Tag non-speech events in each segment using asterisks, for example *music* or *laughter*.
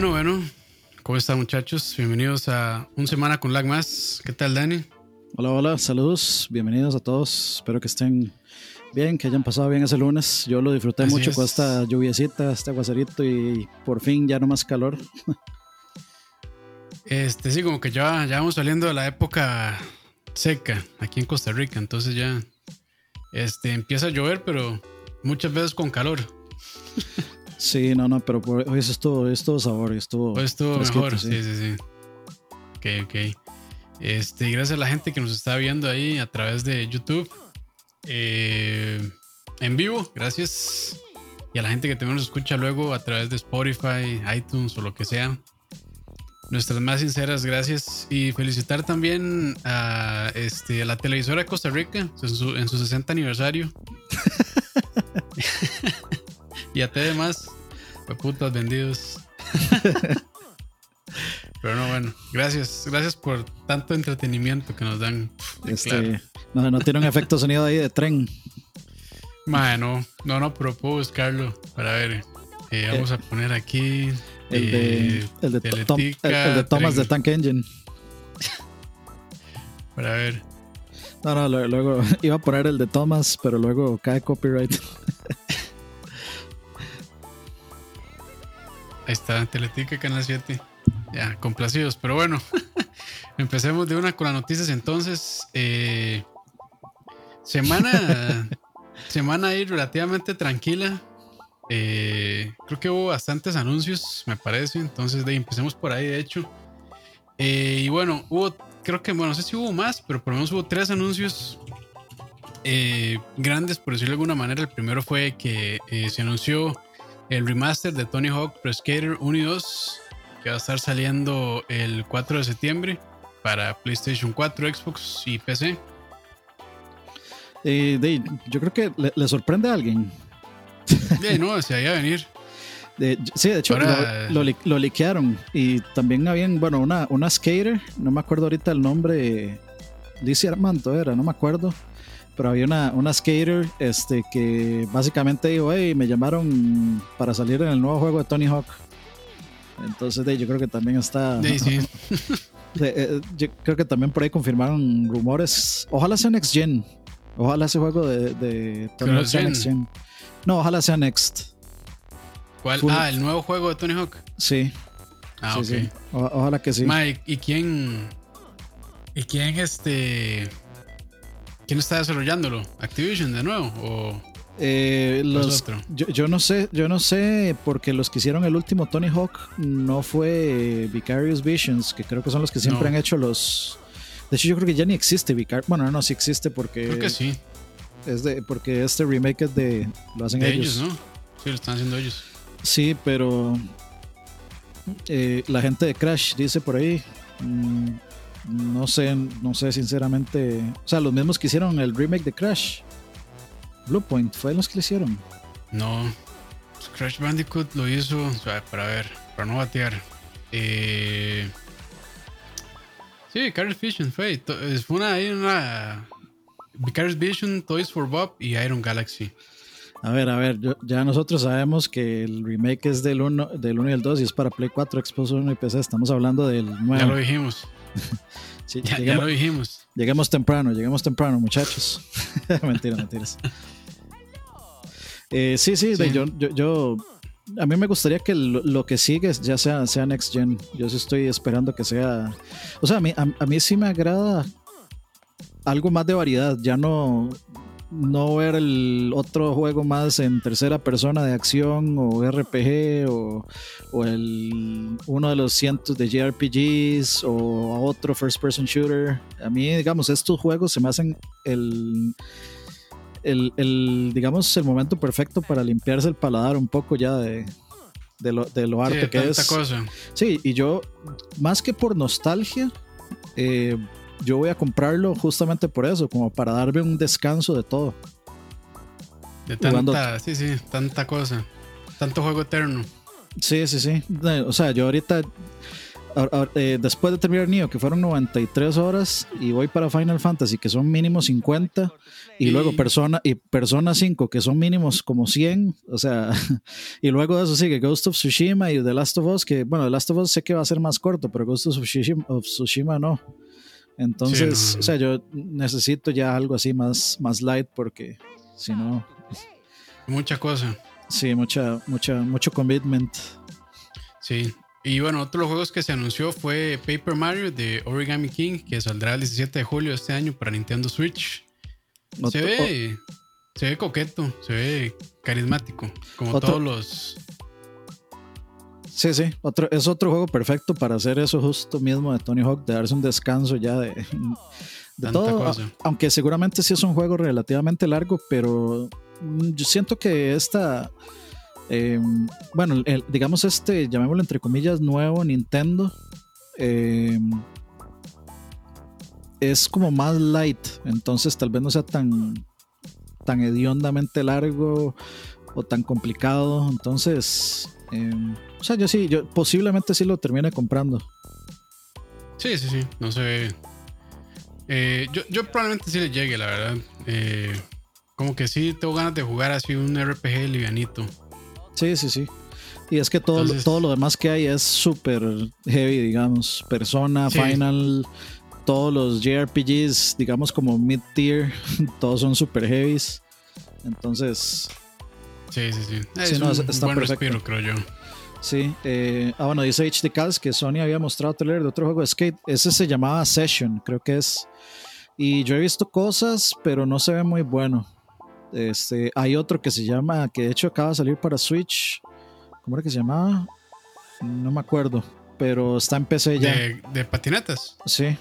bueno, bueno. ¿Cómo están muchachos? Bienvenidos a Un Semana con Lag Más. ¿Qué tal, Dani? Hola, hola, saludos, bienvenidos a todos. Espero que estén bien, que hayan pasado bien ese lunes. Yo lo disfruté Así mucho es. con esta lluviecita, este aguacerito y por fin ya no más calor. Este, sí, como que ya, ya vamos saliendo de la época seca aquí en Costa Rica. Entonces ya este, empieza a llover, pero muchas veces con calor. Sí, no, no, pero por, hoy estuvo, estuvo sabor, estuvo, Pues estuvo mejor. Sí, sí, sí. Ok, ok. Este, gracias a la gente que nos está viendo ahí a través de YouTube. eh, en vivo, gracias. Y a la gente que también nos escucha luego a través de Spotify, iTunes o lo que sea. Nuestras más sinceras gracias. Y felicitar también a, este, a la televisora de Costa Rica en su, en su 60 aniversario. *laughs* *laughs* y a TV más. Putas vendidos. *laughs* Pero no, bueno, gracias. Gracias por tanto entretenimiento que nos dan. Este, Claro. no, no tiene un efecto sonido ahí de tren. Mae, no, no, no, pero puedo buscarlo para ver. Eh, vamos a poner aquí. El de, eh, el de, Tom- el- Teletica, el de Thomas de Tank Engine. Para ver. No, no, luego iba a poner el de Thomas, pero luego cae copyright. *laughs* Ahí está, Teletica Canal 7. Ya, complacidos. Pero bueno, *laughs* empecemos de una con las noticias entonces. Eh, semana, *laughs* semana ahí relativamente tranquila. Eh, creo que hubo bastantes anuncios, me parece. Entonces, de ahí, empecemos por ahí, de hecho. Eh, y bueno, hubo, creo que, bueno, no sé si hubo más, pero por lo menos hubo tres anuncios grandes, por decirlo de alguna manera. El primero fue que se anunció el remaster de Tony Hawk Pro Skater 1 y 2, que va a estar saliendo el 4 de septiembre para PlayStation 4, Xbox y PC. Eh, yo creo que le, le sorprende a alguien. De no, se iba a venir. De- sí, de hecho, Ahora- lo, lo, lo liquearon. Y también habían, bueno, una, una skater, no me acuerdo ahorita el nombre, Lizzie Armando era, no me acuerdo. Pero había una, una skater este, que básicamente dijo, hey, me llamaron para salir en el nuevo juego de Tony Hawk. Entonces, de, yo creo que también está... Sí. *laughs* de- eh, yo creo que también por ahí confirmaron rumores. Ojalá sea Next Gen. Ojalá ese juego de, de Tony Hawk sea. Next Gen. No, ojalá sea Next. ¿Cuál? Full- Ah, el nuevo juego de Tony Hawk. Sí. Ah, sí, ok. sí. O- ojalá que sí. Mae, ¿y quién? ¿Y quién este? ¿Quién está desarrollándolo? ¿Activision de nuevo? ¿O Eh, los, otro? yo, yo no sé, yo no sé, porque los que hicieron el último Tony Hawk no fue Vicarious Visions, que creo que son los que siempre No. han hecho los. De hecho, yo creo que ya ni existe Vicar. Bueno, no, sí existe porque Creo que sí. es de, porque este remake es de lo hacen De ellos. ellos, ¿no? Sí, lo están haciendo ellos. Sí, pero eh, la gente de Crash dice por ahí. mm, no sé, no sé sinceramente. O sea, los mismos que hicieron el remake de Crash. Bluepoint, fue los que lo hicieron. No. Crash Bandicoot lo hizo. o sea, para ver, para no batear. Eh, sí, Vicarious Vision fue. Fue una, una. Vision, Toys for Bob y Iron Galaxy. A ver, a ver, yo- ya nosotros sabemos que el remake es del 1 del uno y el 2 y es para Play 4, Xbox One y PC. Estamos hablando del Ya lo dijimos. *laughs* Sí, Ya, lo dijimos. lleguemos temprano, lleguemos temprano, muchachos. *laughs* mentiras, mentiras. Eh, sí, sí, de- Sí. yo, yo, yo- a mí me gustaría que lo, lo que sigue ya sea, sea Next Gen. Yo sí estoy esperando que sea. O sea, a mí, a, a mí sí me agrada algo más de variedad. Ya no, no ver el otro juego más en tercera persona de acción o RPG o, o el, uno de los cientos de JRPGs o otro first person shooter. A mí, digamos, estos juegos se me hacen el, el, el, digamos, el momento perfecto para limpiarse el paladar un poco ya de, de lo, de lo arte de que es. cosa. Sí, y yo, más que por nostalgia, eh, yo voy a comprarlo justamente por eso, como para darme un descanso de todo. De tanta, sí, sí, tanta cosa. Tanto juego eterno. Sí, sí, sí. O sea, yo ahorita, eh, después de terminar Neo, que fueron 93 horas, y voy para Final Fantasy, que son mínimo 50, y, luego Persona, y Persona 5, que son mínimos como 100, o sea, *laughs* y luego de eso sigue Ghost of Tsushima y The Last of Us, que bueno, The Last of Us sé que va a ser más corto, pero Ghost of Tsushima, of Tsushima no. Entonces, o sea, yo necesito ya algo así más, más light porque si no... Mucha cosa. Sí, mucha, mucha, mucho commitment. Sí. Y bueno, otro de los juegos que se anunció fue Paper Mario de Origami King, que saldrá el 17 de julio de este año para Nintendo Switch. se ve, se ve coqueto, se ve carismático, como todos los. Sí, sí, otro, es otro juego perfecto para hacer eso justo mismo de Tony Hawk, de darse un descanso ya de, todo. Aunque seguramente sí es un juego relativamente largo, pero yo siento que esta Em, bueno, digamos este, llamémoslo entre comillas, nuevo Nintendo. Em, es como más light, entonces tal vez no sea tan, tan hediondamente largo o tan complicado. Entonces, em, o sea, yo sí, yo posiblemente sí lo termine comprando. Sí, sí, sí, no sé. Eh, yo, yo, probablemente sí le llegue, la verdad. Eh, como que sí tengo ganas de jugar así un RPG livianito. Sí, sí, sí. Y es que todo, todo lo demás que hay es súper heavy, digamos. Persona, Final, todos los JRPGs, digamos como mid-tier, *laughs* todos son súper heavies. Entonces. Sí, sí, sí. Es un está buen respiro, creo yo. Sí. Eh, ah, bueno, dice HD Cals que Sony había mostrado trailer de otro juego de skate. Ese se llamaba Session, creo que es. Y yo he visto cosas, pero no se ve muy bueno. Este, hay otro que se llama, que de hecho acaba de salir para Switch. ¿Cómo era que se llamaba? No me acuerdo, pero está en PC ya. ¿De, patinetas? Sí.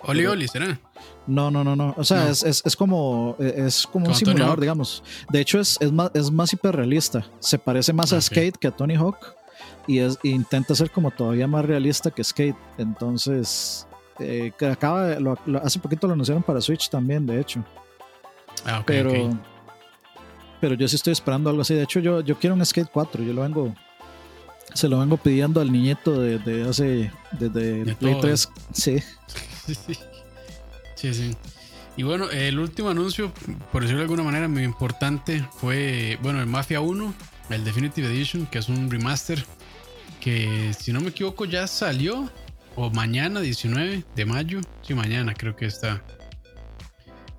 Oli Oli, ¿será? No, no, no, no. O sea, Es, es, es, como, es como un simulador, digamos. De hecho, es, es, más, es más hiperrealista. Se parece más a Skate que a Tony Hawk. Y, es, intenta ser como todavía más realista que Skate. Entonces, eh, acaba hace poquito lo anunciaron para Switch también, de hecho. Ah, pero, pero yo sí estoy esperando algo así. De hecho, yo, yo quiero un Skate 4. Yo lo vengo. Se lo vengo pidiendo al niñito de, hace. Desde Play 3. Sí. *laughs* sí, sí. Y bueno, el último anuncio, por decirlo de alguna manera, muy importante fue, bueno, el Mafia 1, el Definitive Edition, que es un remaster que, si no me equivoco, ya salió, o mañana, 19 de mayo. Sí, mañana creo que está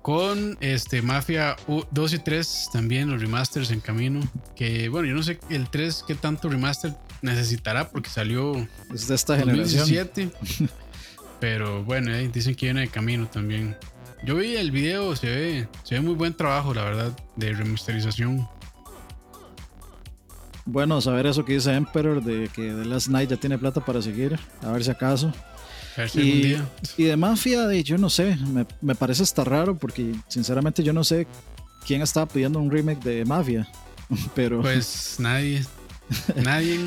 con este Mafia 2 y 3 también los remasters en camino. Que bueno, yo no sé el 3 qué tanto remaster necesitará porque salió es de esta 2017. *laughs* pero bueno, dicen que viene de camino también. Yo vi el video, se ve, se ve muy buen trabajo, la verdad, de remasterización. Bueno, saber eso que dice Emperor de que The Last Night ya tiene plata para seguir, a ver si acaso. Y, y, de Mafia, yo no sé, me, parece hasta raro porque sinceramente yo no sé quién estaba pidiendo un remake de Mafia. *laughs* Pero. Pues nadie. Nadie.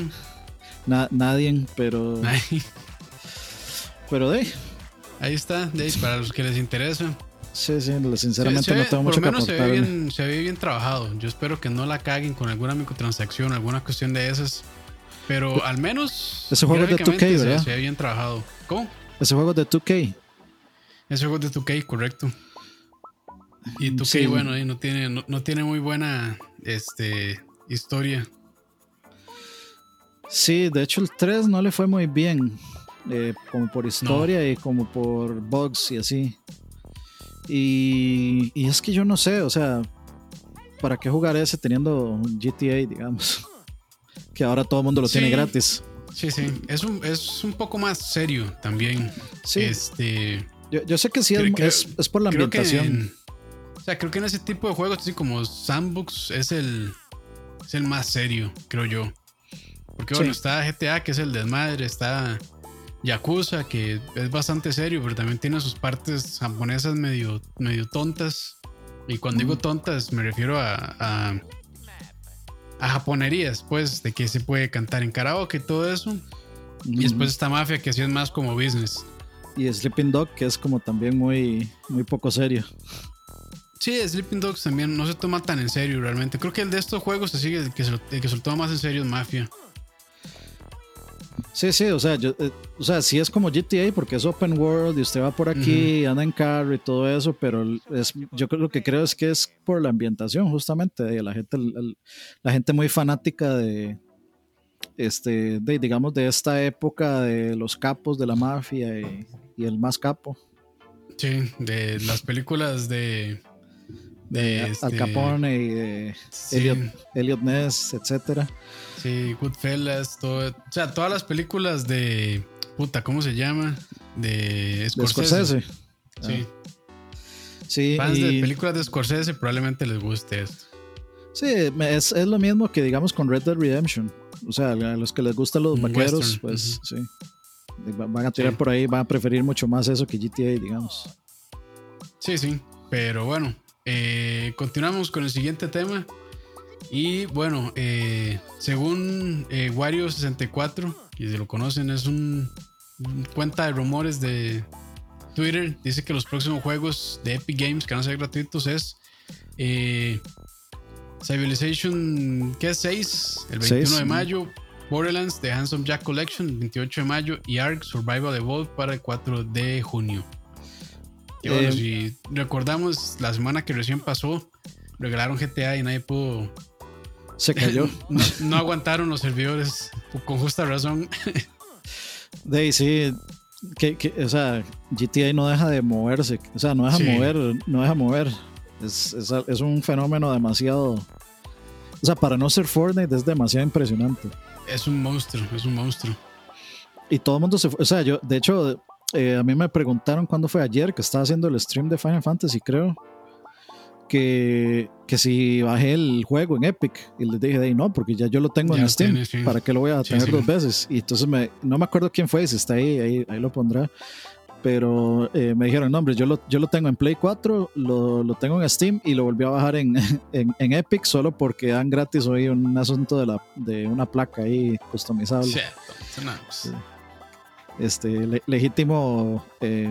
*laughs* nadie, pero. Nadie. Pero de. Ahí está, de para los que les interesa. Sí, sí, sinceramente no tengo mucho lo menos Se ve, bien, se ve bien trabajado. Yo espero que no la caguen con alguna microtransacción, alguna cuestión de esas. Pero al menos. Ese juego es de 2K, ¿verdad? Se, ve bien trabajado. ¿Cómo? Ese juego es de 2K. Ese juego es de 2K, correcto. Y 2K, bueno, no tiene, no, tiene muy buena este, historia. Sí, de hecho el 3 no le fue muy bien. Eh, como por historia y como por bugs y así. Y, y, es que yo no sé, o sea, ¿para qué jugar ese teniendo GTA, digamos? *laughs* que ahora todo el mundo lo tiene gratis. Sí, sí. Es un, es un poco más serio también. Sí. Este, yo, sé que sí, es, es, por la ambientación. o sea, creo que en ese tipo de juegos, así como Sandbox, es el, es el más serio, creo yo. Porque bueno, está GTA, que es el desmadre, está Yakuza, que es bastante serio, pero también tiene sus partes japonesas medio, medio tontas. Y cuando digo tontas, me refiero a a japonerías, pues, de que se puede cantar en karaoke y todo eso. Y después está Mafia, que sí es más como business. Y Sleeping Dog, que es como también muy, muy poco serio. Sí, Sleeping Dogs también no se toma tan en serio realmente. Creo que el de estos juegos se sigue, que se, el que se lo toma más en serio es Mafia. Sí, sí, o sea, yo, eh, o sea, sí es como GTA porque es open world y usted va por aquí, anda en carro y todo eso, pero es, yo creo, lo que creo es que es por la ambientación, justamente, de la gente, la gente muy fanática de, este, de, digamos, de esta época de los capos de la mafia y, el más capo. Sí, de las películas de... De, Al este, Capone y de Elliot, Ness, etcétera. Sí, Goodfellas, todo, o sea, todas las películas de puta, ¿cómo se llama? De Scorsese. Sí. Ah. Sí, Fans de películas de Scorsese probablemente les guste esto. Sí, es, es, lo mismo que digamos con Red Dead Redemption. O sea, a los que les gustan los vaqueros, pues sí. Van a tirar por ahí, van a preferir mucho más eso que GTA, digamos. Sí, sí. Pero bueno, eh, continuamos con el siguiente tema. Y bueno, eh, según eh, Wario64, y si lo conocen, es un, cuenta de rumores de Twitter. Dice que los próximos juegos de Epic Games que van a ser gratuitos es eh, Civilization ¿qué es 6, el 21 de mayo. Borderlands The Handsome Jack Collection, el 28 de mayo. Y Ark Survival Evolved para el 4 de junio. Y bueno, si recordamos la semana que recién pasó, regalaron GTA y nadie pudo se cayó. *laughs* no, aguantaron los servidores, con justa razón. De sí, que, o sea, GTA no deja de moverse, o sea, no deja mover, no deja mover. Es, es, un fenómeno demasiado. O sea, para no ser Fortnite es demasiado impresionante. Es un monstruo, es un monstruo. Y todo el mundo se fue. O sea, yo, de hecho, eh, a mí me preguntaron cuándo fue ayer que estaba haciendo el stream de Final Fantasy, creo que, que si bajé el juego en Epic y les dije, de no, porque ya yo lo tengo en Steam, ¿para qué lo voy a tener dos veces? Y entonces me, no me acuerdo quién fue, si está ahí, ahí, ahí lo pondrá. Pero eh, me dijeron, no, hombre, yo lo, yo lo tengo en Play 4, lo, lo tengo en Steam y lo volví a bajar en, *laughs* en, en, Epic solo porque dan gratis hoy un asunto de, la, de una placa ahí customizable. Pues. Este, legítimo eh,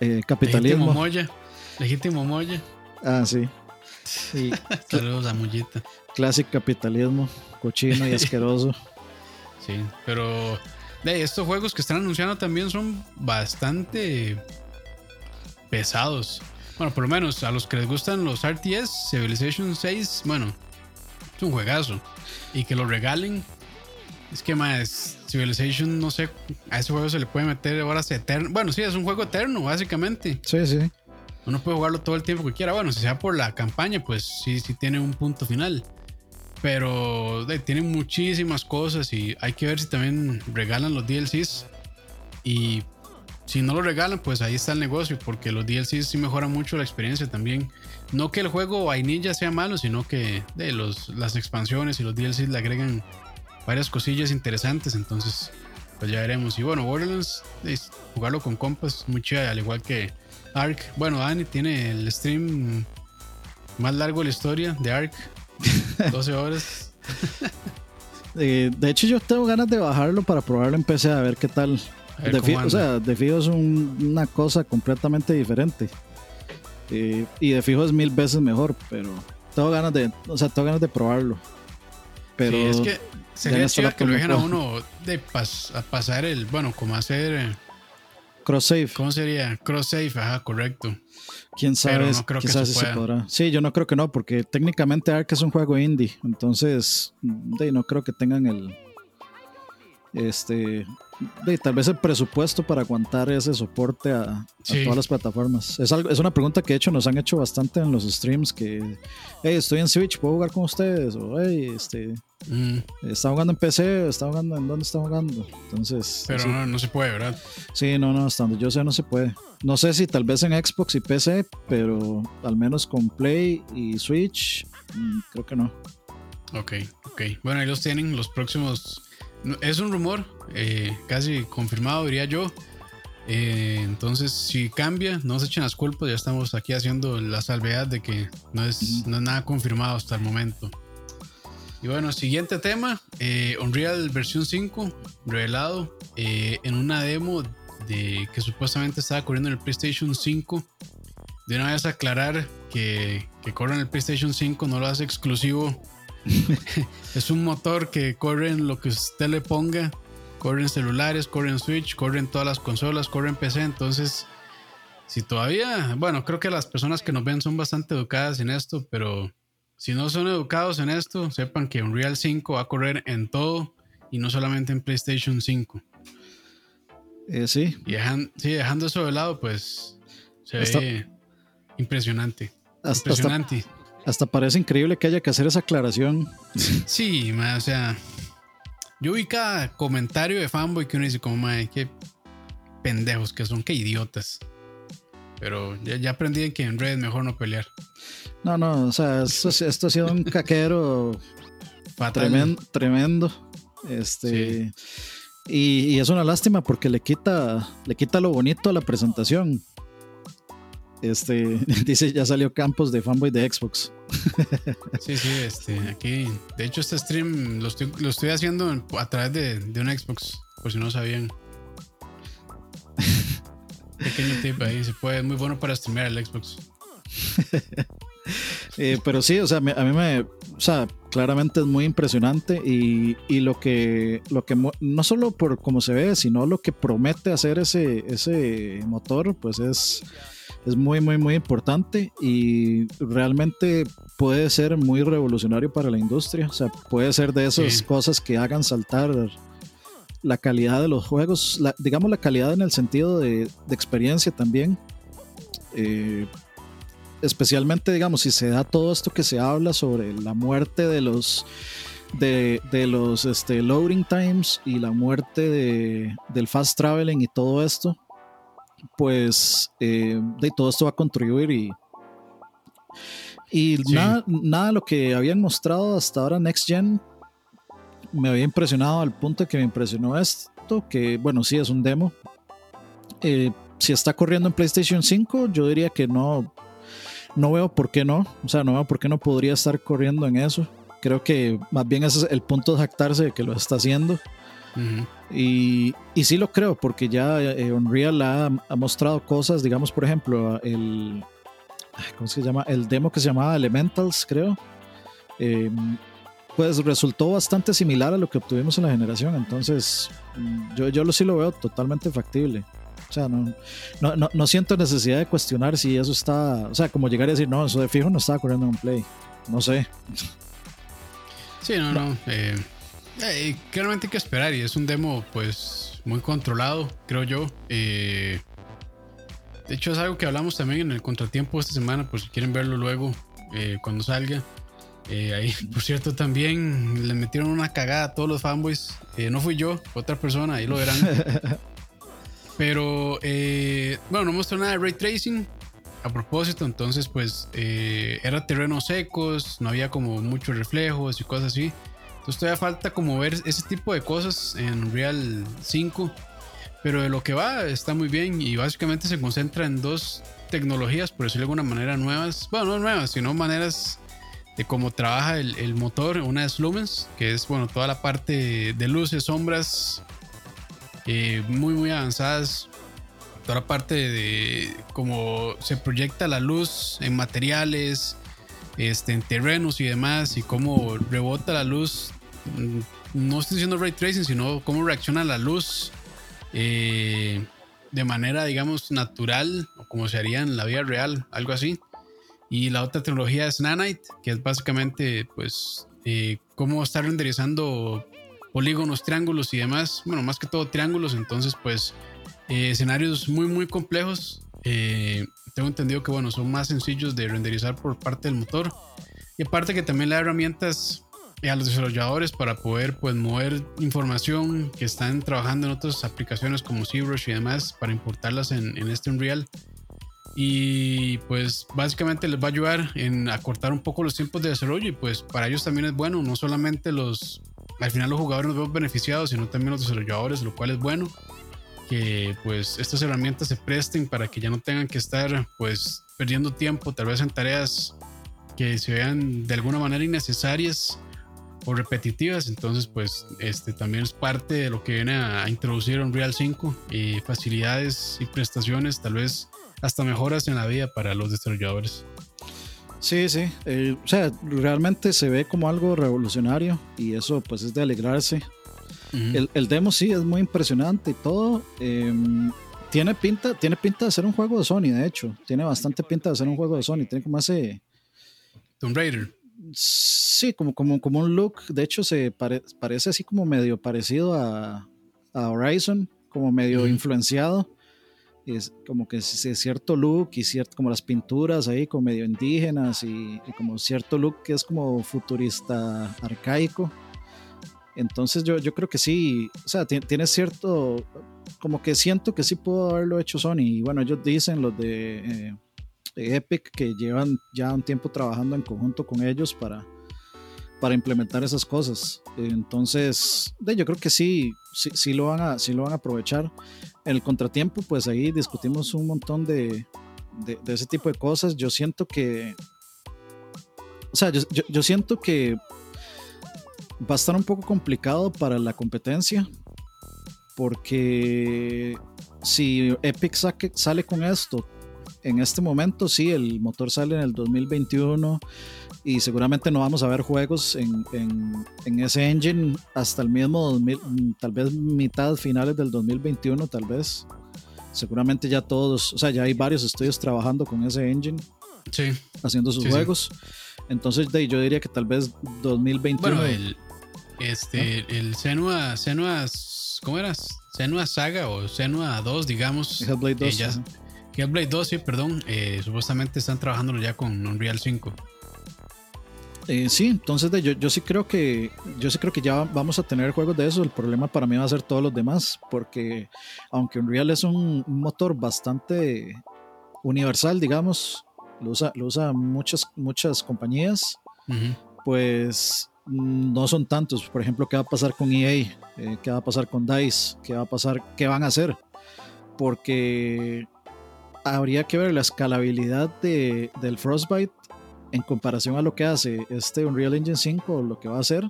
eh, capitalismo. Legítimo Moya. Legítimo Moya. Ah, sí. *laughs* Saludos a Mullita. Clásico capitalismo, cochino y *laughs* asqueroso. sí, pero de estos juegos que están anunciando también son bastante pesados. Bueno, por lo menos a los que les gustan los RTS, Civilization 6, bueno, es un juegazo. Y que lo regalen. Es que más Civilization, no sé, a ese juego se le puede meter horas eternas. Bueno, sí, es un juego eterno, básicamente. Sí, sí. Uno puede jugarlo todo el tiempo que quiera. Bueno, si sea por la campaña, pues sí, sí tiene un punto final. Pero tiene muchísimas cosas y hay que ver si también regalan los DLCs. Y si no lo regalan, pues ahí está el negocio, porque los DLCs sí mejoran mucho la experiencia también. No que el juego vainilla sea malo, sino que de los, las expansiones y los DLCs le agregan varias cosillas interesantes. Entonces, pues ya veremos. Y bueno, Borderlands, jugarlo con compas, muy chido, al igual que Ark. Bueno, Dani tiene el stream más largo de la historia de Ark. *laughs* 12 horas. de hecho, yo tengo ganas de bajarlo para probarlo en PC a ver qué tal. o sea, de fijo es una cosa completamente diferente. y de fijo es mil veces mejor, pero tengo ganas de, o sea, tengo ganas de probarlo. Pero es que sería chido que lo dejen a uno de pasar el, bueno, como hacer eh, Cross save. ¿Cómo sería? Cross save, ajá, correcto. Quién sabe, no creo que si se podrá. Sí, yo no creo que no, porque técnicamente Ark es un juego indie, entonces no creo que tengan el este tal vez el presupuesto para aguantar ese soporte a, todas las plataformas. Es, algo, es una pregunta que de hecho nos han hecho bastante en los streams que, hey, estoy en Switch, ¿puedo jugar con ustedes? O, hey, este, mm. está jugando en PC, está jugando en dónde está jugando. Entonces... Pero no, no, se puede, ¿verdad? Sí, no, no, hasta donde yo sé no se puede. No sé si tal vez en Xbox y PC, pero al menos con Play y Switch, mm, creo que no. Ok, ok. Bueno, ahí los tienen los próximos es un rumor, eh, casi confirmado, diría yo. Eh, entonces, si cambia, no se echen las culpas. Ya estamos aquí haciendo la salvedad de que no es, nada confirmado hasta el momento. Y bueno, siguiente tema: eh, Unreal versión 5, revelado en una demo de que supuestamente estaba corriendo en el PlayStation 5. De una vez aclarar que, que corre en el PlayStation 5 no lo hace exclusivo *laughs* es un motor que corre en lo que usted le ponga. corren celulares, corren Switch, corren todas las consolas, corren PC. Entonces, si todavía, bueno, creo que las personas que nos ven son bastante educadas en esto, pero si no son educados en esto, sepan que Unreal 5 va a correr en todo y no solamente en PlayStation 5. Eh, sí. Y sí, dejando eso de lado, pues se ve impresionante. impresionante. Hasta, parece increíble que haya que hacer esa aclaración. Sí, o sea, yo vi cada comentario de fanboy que uno dice como, madre, qué pendejos que son, qué idiotas. Pero ya, aprendí que en red mejor no pelear. No, no, o sea, esto, ha sido un caquero tremendo, tremendo. Este. Y, es una lástima porque le quita, le quita lo bonito a la presentación. Este *laughs* dice ya salió Campos de fanboy de Xbox. Sí, sí, este, aquí. De hecho, este stream lo estoy, haciendo a través de, de un Xbox, por si no sabían. *laughs* Pequeño tip ahí, se puede, es muy bueno para streamear el Xbox. *laughs* Eh, pero sí, o sea, a mí me, o sea, claramente es muy impresionante y, y, lo que, lo que, no solo por cómo se ve, sino lo que promete hacer ese, ese motor, pues es, es muy, muy, muy importante y realmente puede ser muy revolucionario para la industria. O sea, puede ser de esas cosas que hagan saltar la calidad de los juegos, digamos la calidad en el sentido de, de experiencia también. Eh, especialmente, digamos, si se da todo esto que se habla sobre la muerte de los de, los este, loading times y la muerte de, del fast traveling y todo esto, pues eh, de todo esto va a contribuir y, y nada, nada de lo que habían mostrado hasta ahora Next Gen me había impresionado al punto de que me impresionó esto, que bueno, sí es un demo. Eh, si está corriendo en PlayStation 5, yo diría que no, no veo por qué no. O sea, no veo por qué no podría estar corriendo en eso. Creo que más bien ese es el punto de jactarse de que lo está haciendo. Y, y, sí lo creo, porque ya eh, Unreal ha, mostrado cosas, digamos, por ejemplo, el. ¿Cómo se llama? El demo que se llamaba Elementals, creo. Em, pues resultó bastante similar a lo que obtuvimos en la generación. Entonces, yo, yo lo, sí lo veo totalmente factible. O sea, no, no, no, siento necesidad de cuestionar si eso está. O sea, como llegar a decir, no, eso de fijo no estaba corriendo en un play. No sé. Sí, no, no. Eh, eh, claramente hay que esperar y es un demo, pues, muy controlado, creo yo. Eh, de hecho, es algo que hablamos también en el contratiempo esta semana, por si quieren verlo luego, cuando salga. ahí, *laughs* por cierto, también le metieron una cagada a todos los fanboys. no fui yo, otra persona, ahí lo verán. *laughs* Pero, eh, bueno, no mostró nada de ray tracing. A propósito, entonces, pues, eh, era terrenos secos, no había como muchos reflejos y cosas así. Todavía falta como ver ese tipo de cosas en Real 5. Pero de lo que va, está muy bien y básicamente se concentra en dos tecnologías, por decirlo de alguna manera, nuevas. Bueno, no nuevas, sino maneras de cómo trabaja el, el, motor. Una es Lumens, que es bueno, toda la parte de luces, sombras, eh, muy, muy avanzadas. Toda la parte de cómo se proyecta la luz en materiales, este, en terrenos y demás, y cómo rebota la luz. Mm, no estoy diciendo ray tracing, sino cómo reacciona la luz eh, de manera, digamos, natural, o como se haría en la vida real, algo así. Y la otra tecnología es Nanite, que es básicamente, pues, eh, cómo estar renderizando polígonos, triángulos y demás. Bueno, más que todo triángulos, entonces pues eh, escenarios muy muy complejos. Eh, tengo entendido que bueno, son más sencillos de renderizar por parte del motor. Y aparte que también le da herramientas a los desarrolladores para poder pues mover información que están trabajando en otras aplicaciones como ZBrush y demás para importarlas en, en este Unreal. Y pues básicamente les va a ayudar en acortar un poco los tiempos de desarrollo y pues para ellos también es bueno, no solamente los al final los jugadores nos vemos beneficiados, sino también los desarrolladores, lo cual es bueno que pues estas herramientas se presten para que ya no tengan que estar pues perdiendo tiempo tal vez en tareas que se vean de alguna manera innecesarias o repetitivas entonces pues este también es parte de lo que viene a, introducir Unreal 5 y facilidades y prestaciones tal vez hasta mejoras en la vida para los desarrolladores Sí, sí. Eh, o sea, realmente se ve como algo revolucionario y eso pues es de alegrarse. El, el, demo sí es muy impresionante y todo. Em, tiene pinta, tiene pinta de ser un juego de Sony, de hecho. Tiene bastante pinta de ser un juego de Sony. Tiene como ese. Tomb Raider. Sí, como, como, como un look. De hecho, se parece así como medio parecido a, a Horizon, como medio influenciado. Es como que es cierto look y cierto, como las pinturas ahí, como medio indígenas y, como cierto look que es como futurista arcaico. Entonces yo, yo creo que sí, o sea, tiene cierto, como que siento que sí pudo haberlo hecho Sony. Y bueno, ellos dicen los de, eh, Epic que llevan ya un tiempo trabajando en conjunto con ellos para, para implementar esas cosas. Entonces, yo creo que sí, sí, sí, lo van a, sí lo van a aprovechar. En el contratiempo, pues ahí discutimos un montón de, de, ese tipo de cosas. Yo siento que, o sea, yo, yo siento que va a estar un poco complicado para la competencia porque si Epic sale con esto en este momento, sí, el motor sale en el 2021 y seguramente no vamos a ver juegos en, en, ese engine hasta el mismo 2000, tal vez mitad, finales del 2021, tal vez. Seguramente ya todos, o sea, ya hay varios estudios trabajando con ese engine, sí. haciendo sus juegos. Entonces, yo diría que tal vez 2021. Bueno, el, este, el Senua, Senua, ¿cómo era? Senua Saga o Senua 2, digamos. Hellblade 2. Eh, Hellblade 2, sí, perdón. Eh, supuestamente están trabajando ya con Unreal 5. Eh, sí, entonces yo, yo, sí creo que yo sí creo que ya vamos a tener juegos de eso. El problema para mí va a ser todos los demás, porque aunque Unreal es un, motor bastante universal, digamos, lo usa, lo usa muchas muchas compañías, pues no son tantos. Por ejemplo, ¿qué va a pasar con EA? Eh, ¿Qué va a pasar con DICE? ¿Qué va a pasar? ¿Qué van a hacer? Porque habría que ver la escalabilidad de, del Frostbite en comparación a lo que hace este Unreal Engine 5, lo que va a hacer.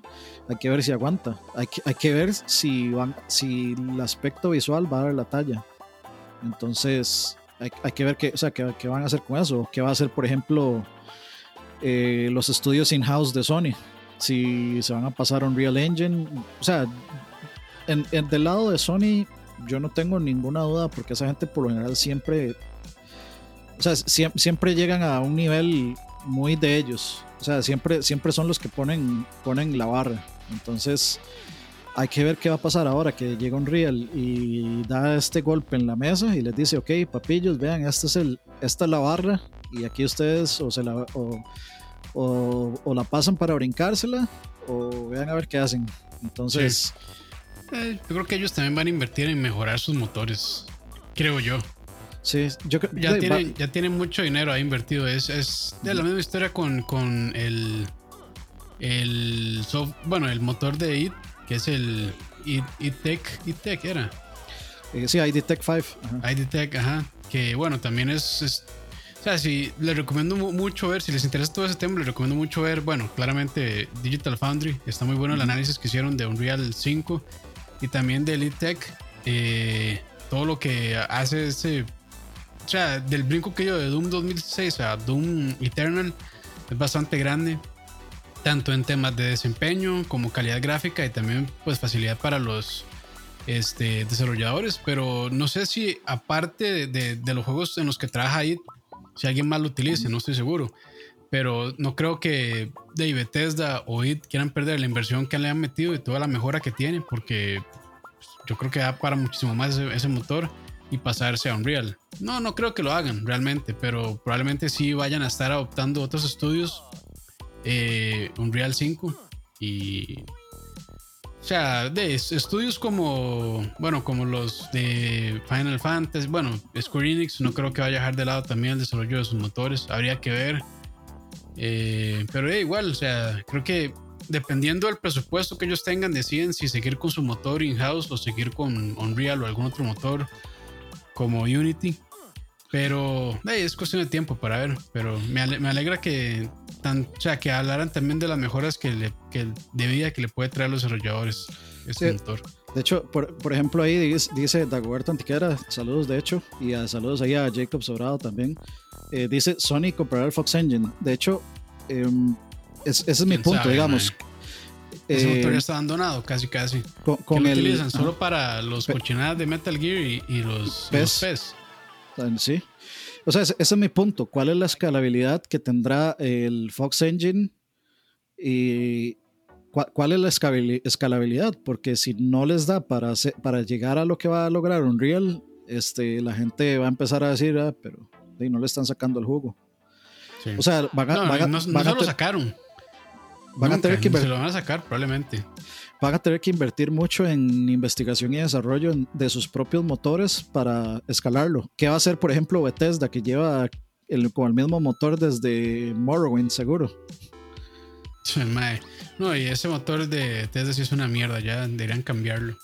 Hay que ver si aguanta. Hay que, hay que ver si, van, si el aspecto visual va a dar la talla. Entonces, hay, que ver qué, o sea, qué, qué, van a hacer con eso. ¿Qué va a hacer, por ejemplo, eh, los estudios in-house de Sony? Si se van a pasar Unreal Engine. O sea, en, del lado de Sony, yo no tengo ninguna duda porque esa gente por lo general siempre, o sea, siempre, llegan a un nivel muy de ellos. O sea, siempre, siempre son los que ponen, ponen la barra. Entonces, hay que ver qué va a pasar ahora que llega Unreal y da este golpe en la mesa y les dice, ok, papillos, vean, este es esta es la barra y aquí ustedes o se la... O, o, la pasan para brincársela o vean a ver qué hacen. Entonces... Eh, yo creo que ellos también van a invertir en mejorar sus motores, creo yo. Sí, yo ya, tienen, ya tienen mucho dinero ahí invertido. Es, es de la misma historia con, con el, el bueno, el motor de IT, que es el ITEC, ITEC era. Eh, sí, IDTech 5. IDTech, ajá. Que bueno, también es o sea, si les recomiendo mucho ver, si les interesa todo ese tema, les recomiendo mucho ver, bueno, claramente Digital Foundry, está muy bueno el análisis que hicieron de Unreal 5 y también de Elite Tech, eh, todo lo que hace ese, o sea, del brinco que yo de Doom 2006 a Doom Eternal es bastante grande, tanto en temas de desempeño como calidad gráfica y también pues facilidad para los este, desarrolladores, pero no sé si aparte de, de los juegos en los que trabaja ahí, si alguien más lo utilice, no estoy seguro. Pero no creo que de Bethesda o IT quieran perder la inversión que le han metido y toda la mejora que tienen, porque yo creo que da para muchísimo más ese, motor y pasarse a Unreal. No, no creo que lo hagan realmente, pero probablemente sí vayan a estar adoptando otros estudios eh, Unreal 5 y sea, de estudios como, bueno, como los de Final Fantasy, bueno, Square Enix, no creo que vaya a dejar de lado también el desarrollo de sus motores, habría que ver. Eh, pero igual, o sea, creo que dependiendo del presupuesto que ellos tengan, deciden si seguir con su motor in-house o seguir con Unreal o algún otro motor como Unity. Pero es cuestión de tiempo para ver. Pero me, alegra que, tan, o sea, que hablaran también de las mejoras que, le, que de vida que le puede traer a los desarrolladores este motor. De hecho, por, por, ejemplo, ahí dice, dice Dagoberto Antiquera, saludos de hecho, y a, saludos ahí a Jacob Sobrado también. Eh, dice Sony comprará el Fox Engine. De hecho, em, ese es mi punto, digamos. Ese motor ya está abandonado, casi casi. Con, lo utilizan solo para los cochinadas de Metal Gear y, los, PES. Sí. O sea, ese, es mi punto. ¿Cuál es la escalabilidad que tendrá el Fox Engine? Y cuál, es la escalabilidad? Porque si no les da para, para llegar a lo que va a lograr Unreal, este, la gente va a empezar a decir, ah, pero no le están sacando el jugo. O sea, van a, no, se lo sacaron. Van a tener que se lo van a sacar probablemente. Van a tener que invertir mucho en investigación y desarrollo de sus propios motores para escalarlo. ¿Qué va a hacer, por ejemplo, Bethesda, que lleva el, con el mismo motor desde Morrowind, seguro? No, y ese motor de Bethesda sí es una mierda, ya deberían cambiarlo.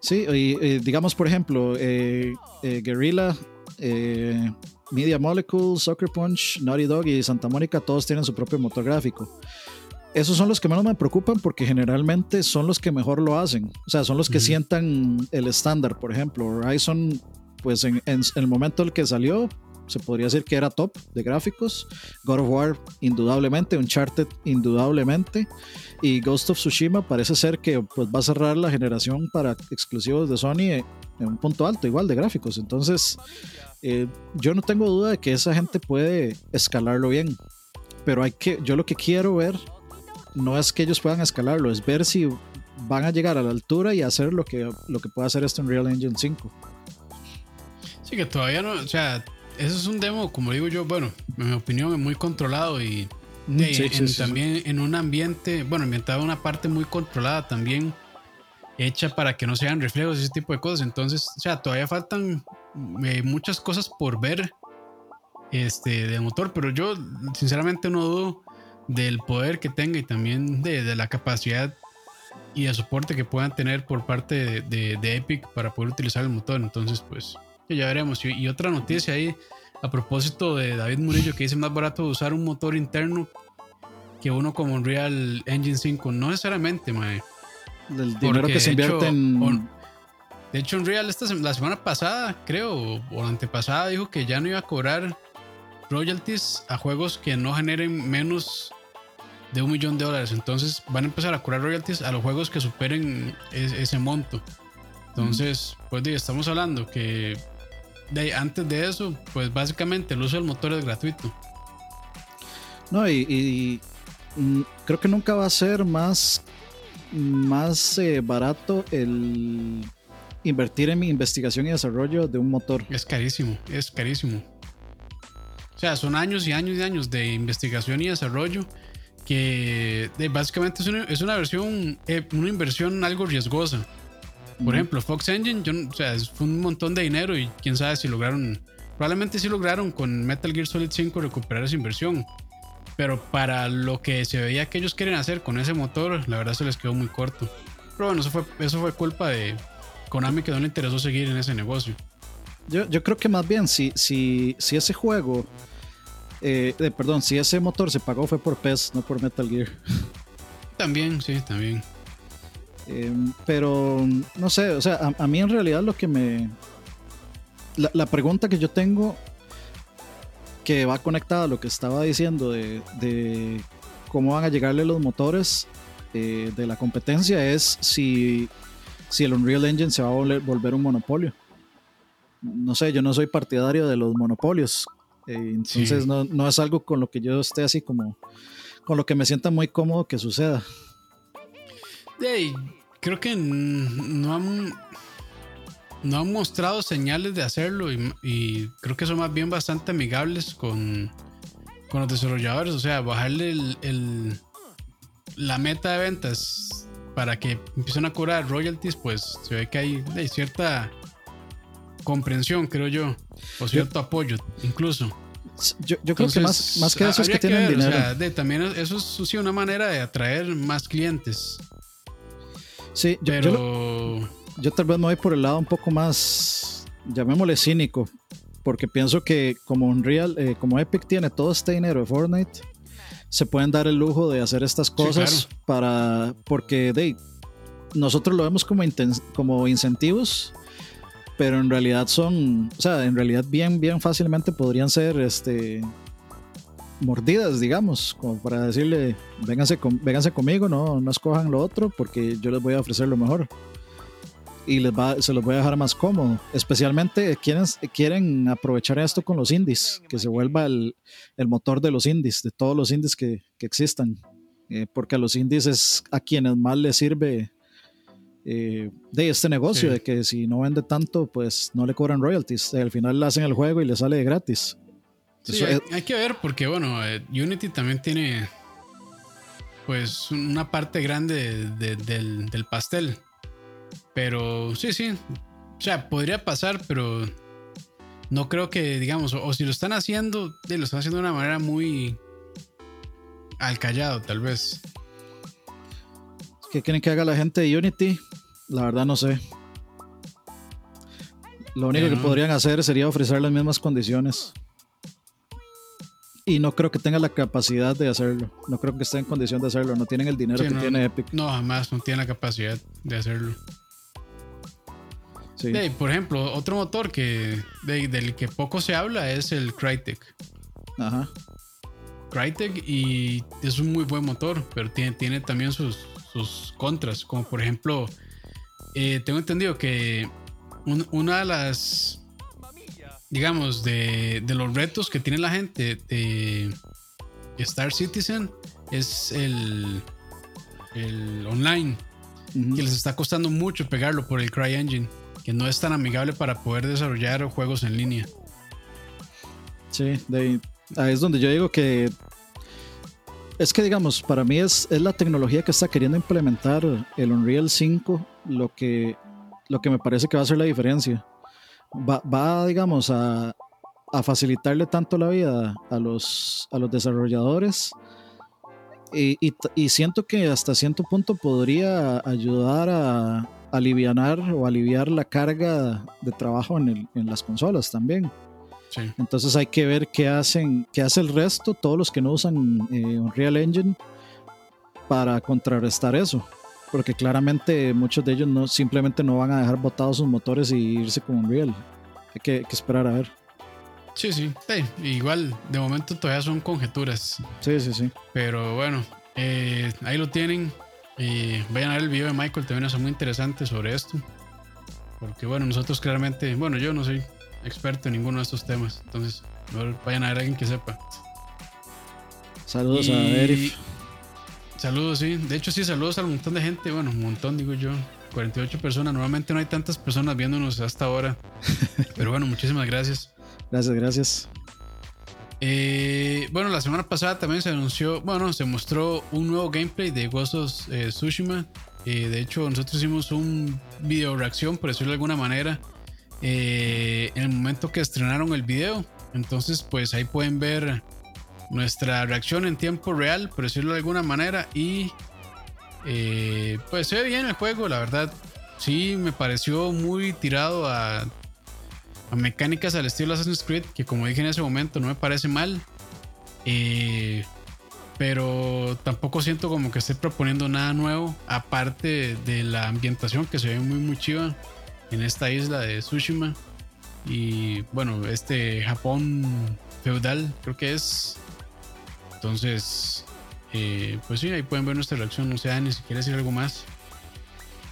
Sí, y, digamos, por ejemplo, eh, eh, Guerrilla eh, Media Molecule, Soccer Punch, Naughty Dog y Santa Mónica todos tienen su propio motor gráfico. Esos son los que menos me preocupan porque generalmente son los que mejor lo hacen. O sea, son los que sientan el estándar. Por ejemplo, Horizon, pues en, el momento en el que salió, se podría decir que era top de gráficos. God of War, indudablemente. Uncharted, indudablemente. Y Ghost of Tsushima parece ser que pues, va a cerrar la generación para exclusivos de Sony en un punto alto, igual de gráficos. Entonces, eh, yo no tengo duda de que esa gente puede escalarlo bien, pero hay que, yo lo que quiero ver no es que ellos puedan escalarlo, es ver si van a llegar a la altura y hacer lo que, lo que puede hacer esto en Real Engine 5. Sí, que todavía no, o sea, eso es un demo, como digo yo, bueno, en mi opinión es muy controlado y, mm, también en un ambiente, bueno, ambientado en una parte muy controlada también, hecha para que no sean reflejos y ese tipo de cosas. Entonces, o sea, todavía faltan eh, muchas cosas por ver este, de motor, pero yo sinceramente no dudo del poder que tenga y también de, la capacidad y el soporte que puedan tener por parte de, Epic para poder utilizar el motor. Entonces, pues ya veremos. Y, otra noticia ahí a propósito de David Murillo que dice más barato usar un motor interno que uno como Unreal Engine 5. No necesariamente, mae. El dinero que se invierte en de hecho, Unreal esta, la semana pasada, creo, o antepasada, dijo que ya no iba a cobrar royalties a juegos que no generen menos de un millón de dólares. Entonces van a empezar a cobrar royalties a los juegos que superen ese monto. Entonces, pues estamos hablando que de, antes de eso, pues básicamente el uso del motor es gratuito. No, y, mm, creo que nunca va a ser más, más eh, barato el invertir en mi investigación y desarrollo de un motor. Es carísimo, es carísimo. O sea, son años y años y años de investigación y desarrollo que básicamente es una, versión, eh, una inversión algo riesgosa. Por ejemplo, Fox Engine, yo, o sea, fue un montón de dinero y quién sabe si lograron, probablemente sí lograron con Metal Gear Solid 5 recuperar esa inversión. Pero para lo que se veía que ellos quieren hacer con ese motor, la verdad se les quedó muy corto. Pero bueno, eso fue, eso fue culpa de, Konami que no le interesó seguir en ese negocio. Yo, yo creo que más bien si, si, si ese juego, eh, perdón, si ese motor se pagó fue por PES, no por Metal Gear. También, sí, también. Em, pero no sé, o sea, a, mí en realidad lo que me... La, pregunta que yo tengo que va conectada a lo que estaba diciendo de, de cómo van a llegarle los motores eh, de la competencia es si si el Unreal Engine se va a volver, un monopolio. No sé, yo no soy partidario de los monopolios. Eh, entonces no, es algo con lo que yo esté así como, con lo que me sienta muy cómodo que suceda. creo que no han, no han mostrado señales de hacerlo y, creo que son más bien bastante amigables con, con los desarrolladores. O sea, bajarle el, la meta de ventas para que empiecen a cobrar royalties, pues se ve que hay, cierta comprensión, creo yo, o cierto apoyo, incluso. Yo, creo que más, más que eso es que tienen dinero. también eso es sí, una manera de atraer más clientes. Sí, yo, pero... yo, tal vez me voy por el lado un poco más, llamémosle cínico, porque pienso que como Unreal, eh, como Epic tiene todo este dinero de Fortnite, se pueden dar el lujo de hacer estas cosas para porque de, nosotros lo vemos como, como incentivos pero en realidad son o sea en realidad bien bien fácilmente podrían ser este mordidas, digamos, como para decirle, vénganse, vénganse conmigo, no, no escojan lo otro porque yo les voy a ofrecer lo mejor. Y les va, se los voy a dejar más cómodo. Especialmente quieren, quieren aprovechar esto con los indies, que se vuelva el, el motor de los indies, de todos los indies que, que existan. Eh, porque a los indies es a quienes más les sirve eh, de este negocio, de que si no vende tanto, pues no le cobran royalties. Al final le hacen el juego y le sale de gratis. Sí, hay, que ver porque, bueno, eh, Unity también tiene pues una parte grande del, pastel. Pero sí, sí. O sea, podría pasar, pero no creo que, digamos, o, si lo están haciendo, lo están haciendo de una manera muy al callado, tal vez. ¿Qué quieren que haga la gente de Unity? La verdad no sé. Lo único que podrían hacer sería ofrecer las mismas condiciones. Y no creo que tengan la capacidad de hacerlo. No creo que esté en condición de hacerlo. No tienen el dinero que tiene Epic. No, jamás. No tienen la capacidad de hacerlo. Sí. por ejemplo, otro motor que del que poco se habla es el Crytek. Ajá. Crytek y es un muy buen motor, pero tiene, tiene también sus, sus contras, como por ejemplo, eh, tengo entendido que una de las, digamos, de, los retos que tiene la gente de Star Citizen es el, el online, que les está costando mucho pegarlo por el CryEngine, que no es tan amigable para poder desarrollar juegos en línea. Sí, de, ahí es donde yo digo que es que, digamos, para mí es, es la tecnología que está queriendo implementar el Unreal 5 lo que, lo que me parece que va a ser la diferencia. Va, va digamos, a, a, facilitarle tanto la vida a los, a los desarrolladores y, y, siento que hasta cierto punto podría ayudar a aliviar o aliviar la carga de trabajo en, el, en las consolas también. Entonces hay que ver qué hacen, qué hace el resto, todos los que no usan eh, Unreal Engine, para contrarrestar eso. Porque claramente muchos de ellos no, simplemente no van a dejar botados sus motores y irse con Unreal. Hay que, esperar a ver. Sí, sí, Igual, de momento todavía son conjeturas. Sí, sí, sí. Pero bueno, eh, ahí lo tienen. Y vayan a ver el video de Michael, también es muy interesante sobre esto. Porque bueno, nosotros claramente, bueno, yo no soy experto en ninguno de estos temas. Entonces, vayan a ver a alguien que sepa. Saludos a Eric. Saludos, sí. De hecho, sí, saludos al montón de gente. Bueno, un montón, digo yo. 48 personas. Normalmente no hay tantas personas viéndonos hasta ahora. *laughs* Pero bueno, muchísimas gracias. Gracias, gracias. Eh, bueno, la semana pasada también se anunció, bueno, se mostró un nuevo gameplay de Ghost of eh, Tsushima. Eh, de hecho, nosotros hicimos un video reacción, por decirlo de alguna manera, eh, en el momento que estrenaron el video. Entonces, pues ahí pueden ver nuestra reacción en tiempo real, por decirlo de alguna manera. Y eh, pues se ve bien el juego, la verdad. Sí, me pareció muy tirado a, mecánicas al estilo Assassin's Creed, que como dije en ese momento no me parece mal. Eh, pero tampoco siento como que esté proponiendo nada nuevo, aparte de la ambientación que se ve muy, muy chiva en esta isla de Tsushima. Y bueno, este Japón feudal creo que es. Entonces, eh, pues sí, ahí pueden ver nuestra reacción. No sé, ni si decir algo más.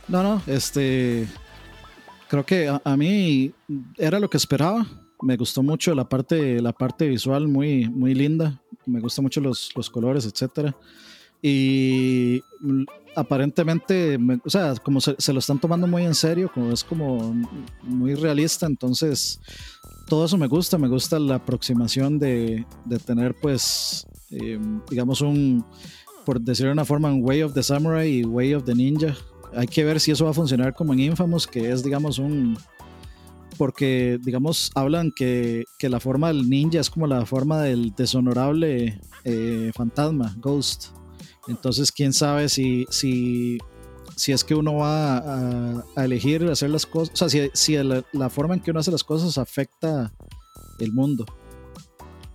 No, no, este. Creo que a, mí era lo que esperaba. Me gustó mucho la parte, la parte visual, muy, muy linda. Me gustan mucho los, los colores, etcétera. Y aparentemente, o sea, como se, lo están tomando muy en serio, como es como muy realista, entonces todo eso me gusta, me gusta la aproximación de, de tener pues, em, digamos un, por decirlo de una forma, un Way of the Samurai y Way of the Ninja. Hay que ver si eso va a funcionar como en Infamous, que es digamos un... Porque, digamos, hablan que, que la forma del ninja es como la forma del deshonorable eh, fantasma, Ghost. Entonces, quién sabe si, si, si es que uno va a, elegir hacer las cosas, o sea, si, la, forma en que uno hace las cosas afecta el mundo.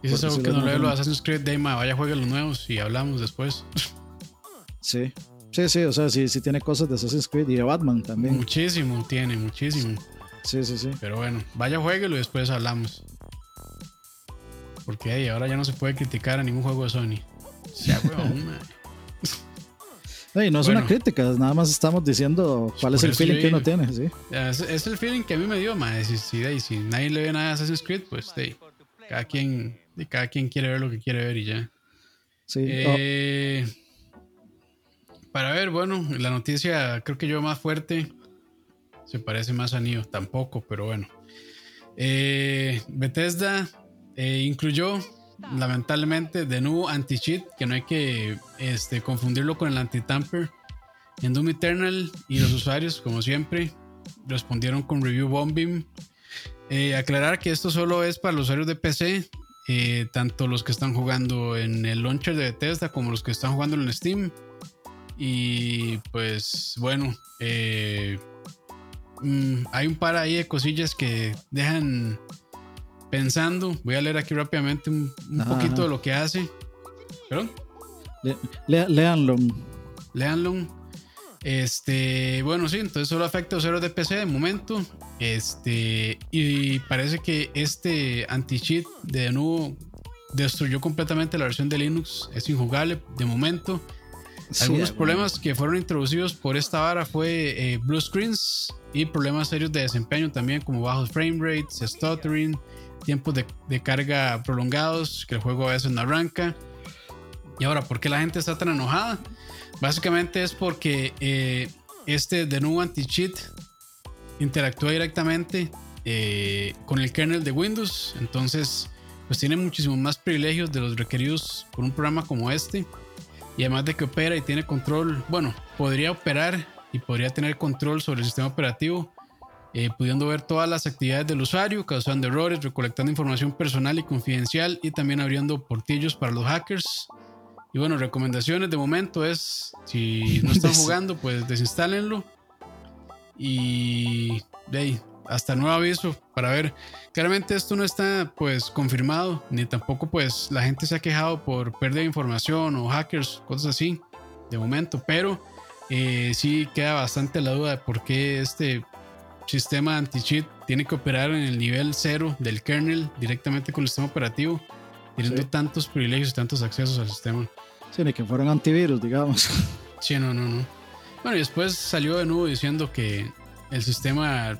Y eso es algo que no le lo de Assassin's Creed, Dayma, vaya juegue los nuevos y hablamos después. Sí, sí, sí, o sea, sí, sí tiene cosas de Assassin's Creed y de Batman también. Muchísimo tiene, muchísimo. Sí, sí, sí. Pero bueno, vaya jueguelo y después hablamos. porque ahí ahora ya no se puede criticar a ningún juego de Sony. Sea, *laughs* no es una crítica, nada más estamos diciendo cuál es el feeling que uno tiene. ¿sí? Es, el feeling que a mí me dio, ma. Si, si, si, nadie le ve nada a Assassin's Creed, pues cada, quien, cada quien quiere ver lo que quiere ver y ya. Sí. Eh, para ver, bueno, la noticia creo que yo más fuerte se parece más a Nio, tampoco, pero bueno. Eh, Bethesda eh, incluyó lamentablemente de nuevo anti-cheat, que no hay que este, confundirlo con el anti-tamper. En Doom Eternal y los usuarios, como siempre, respondieron con review bombing. Eh, aclarar que esto solo es para los usuarios de PC, eh, tanto los que están jugando en el launcher de Bethesda como los que están jugando en Steam. Y pues bueno, eh, mm, hay un par ahí de cosillas que dejan pensando. Voy a leer aquí rápidamente un, poquito de lo que hace. ¿Perdón? leanlo. Leanlo. Este, bueno, sí, entonces solo afecta a usuarios de PC de momento. Este, y parece que este anti-cheat de nuevo destruyó completamente la versión de Linux. Es injugable de momento. Algunos problemas que fueron introducidos por esta vara fue eh, blue screens y problemas serios de desempeño también, como bajos frame rates, stuttering, tiempos de, carga prolongados, que el juego a veces no arranca. Y ahora, ¿por qué la gente está tan enojada? Básicamente es porque eh, este de nuevo anti-cheat interactúa directamente eh, con el kernel de Windows. Entonces, pues tiene muchísimos más privilegios de los requeridos por un programa como este. Y además de que opera y tiene control, bueno, podría operar y podría tener control sobre el sistema operativo eh, pudiendo ver todas las actividades del usuario, causando errores, recolectando información personal y confidencial y también abriendo portillos para los hackers. Y bueno, recomendaciones de momento es, si no *laughs* están jugando, pues desinstálenlo. Y de hasta nuevo aviso para ver. Claramente esto no está pues confirmado, ni tampoco pues la gente se ha quejado por pérdida de información o hackers, cosas así, de momento. Pero eh, sí queda bastante la duda de por qué este sistema anti-cheat tiene que operar en el nivel cero del kernel directamente con el sistema operativo, teniendo tantos privilegios y tantos accesos al sistema. Sí, ni que fueran antivirus, digamos. *laughs* Sí, no, no, no. Bueno, y después salió de nuevo diciendo que el sistema,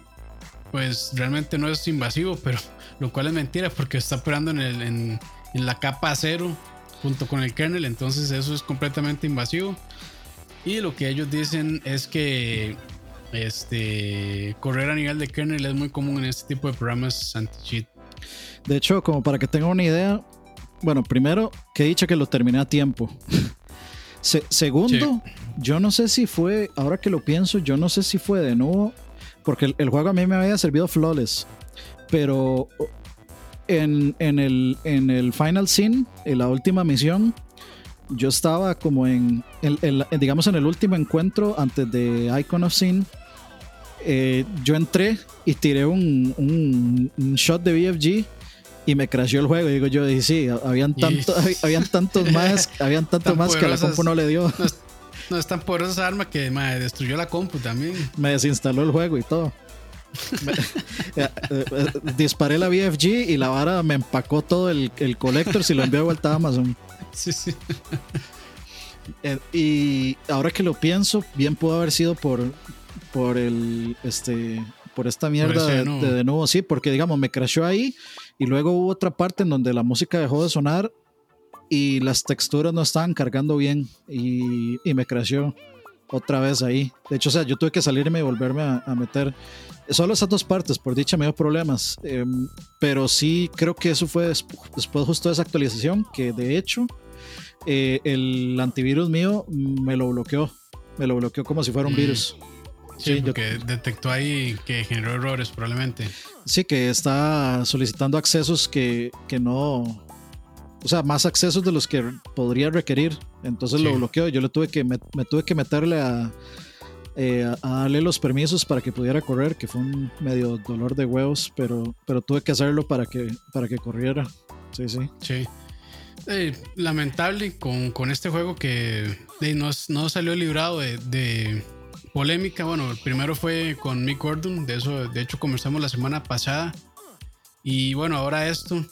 pues realmente no es invasivo, pero *laughs* lo cual es mentira porque está operando en, el, en, en la capa cero junto con el kernel, entonces eso es completamente invasivo. Y lo que ellos dicen es que este, correr a nivel de kernel es muy común en este tipo de programas anti-cheat. De hecho, como para que tengan una idea, bueno, primero, que he dicho que lo terminé a tiempo. *laughs* segundo, yo no sé si fue, ahora que lo pienso, yo no sé si fue de nuevo, porque el, juego a mí me había servido flawless, pero en, el, en el final scene, en la última misión, yo estaba como en, digamos, en el último encuentro antes de Icon of Sin eh, yo entré y tiré un, un, shot de BFG y me crasheó el juego. Y digo yo, y sí, habían, tanto, habían tantos *laughs* más, habían tantos más que la compu no le dio. No es, tan poderosa esa arma que me destruyó la compu también. Me desinstaló el juego y todo. *laughs* Eh, eh, disparé la BFG y la vara me empacó todo el, el collector si lo envió de vuelta a Amazon. *laughs* Sí, sí. y ahora que lo pienso, bien pudo haber sido por, por el este por esta mierda de, de, nuevo, sí, porque digamos me crashó ahí y luego hubo otra parte en donde la música dejó de sonar y las texturas no estaban cargando bien y, y me crashó otra vez ahí. De hecho, o sea, yo tuve que salirme y volverme a, meter. Solo esas dos partes, por dicha, me dio problemas. Em, pero sí creo que eso fue después justo de esa actualización, que de hecho eh, el antivirus mío me lo bloqueó. Me lo bloqueó como si fuera un mm. Virus. Sí, porque detectó ahí que generó errores probablemente. Sí, que está solicitando accesos que, que no, o sea, más accesos de los que podría requerir. Entonces lo bloqueó. Yo le tuve que me, tuve que meterle eh, a, a, darle los permisos para que pudiera correr, que fue un medio dolor de huevos, pero, pero tuve que hacerlo para que, para que corriera. Sí, sí. Sí. Eh, lamentable con, con, este juego que no, no, salió librado de polémica. Bueno, el primero fue con Mick Gordon, de eso de hecho conversamos la semana pasada. Y bueno, ahora esto.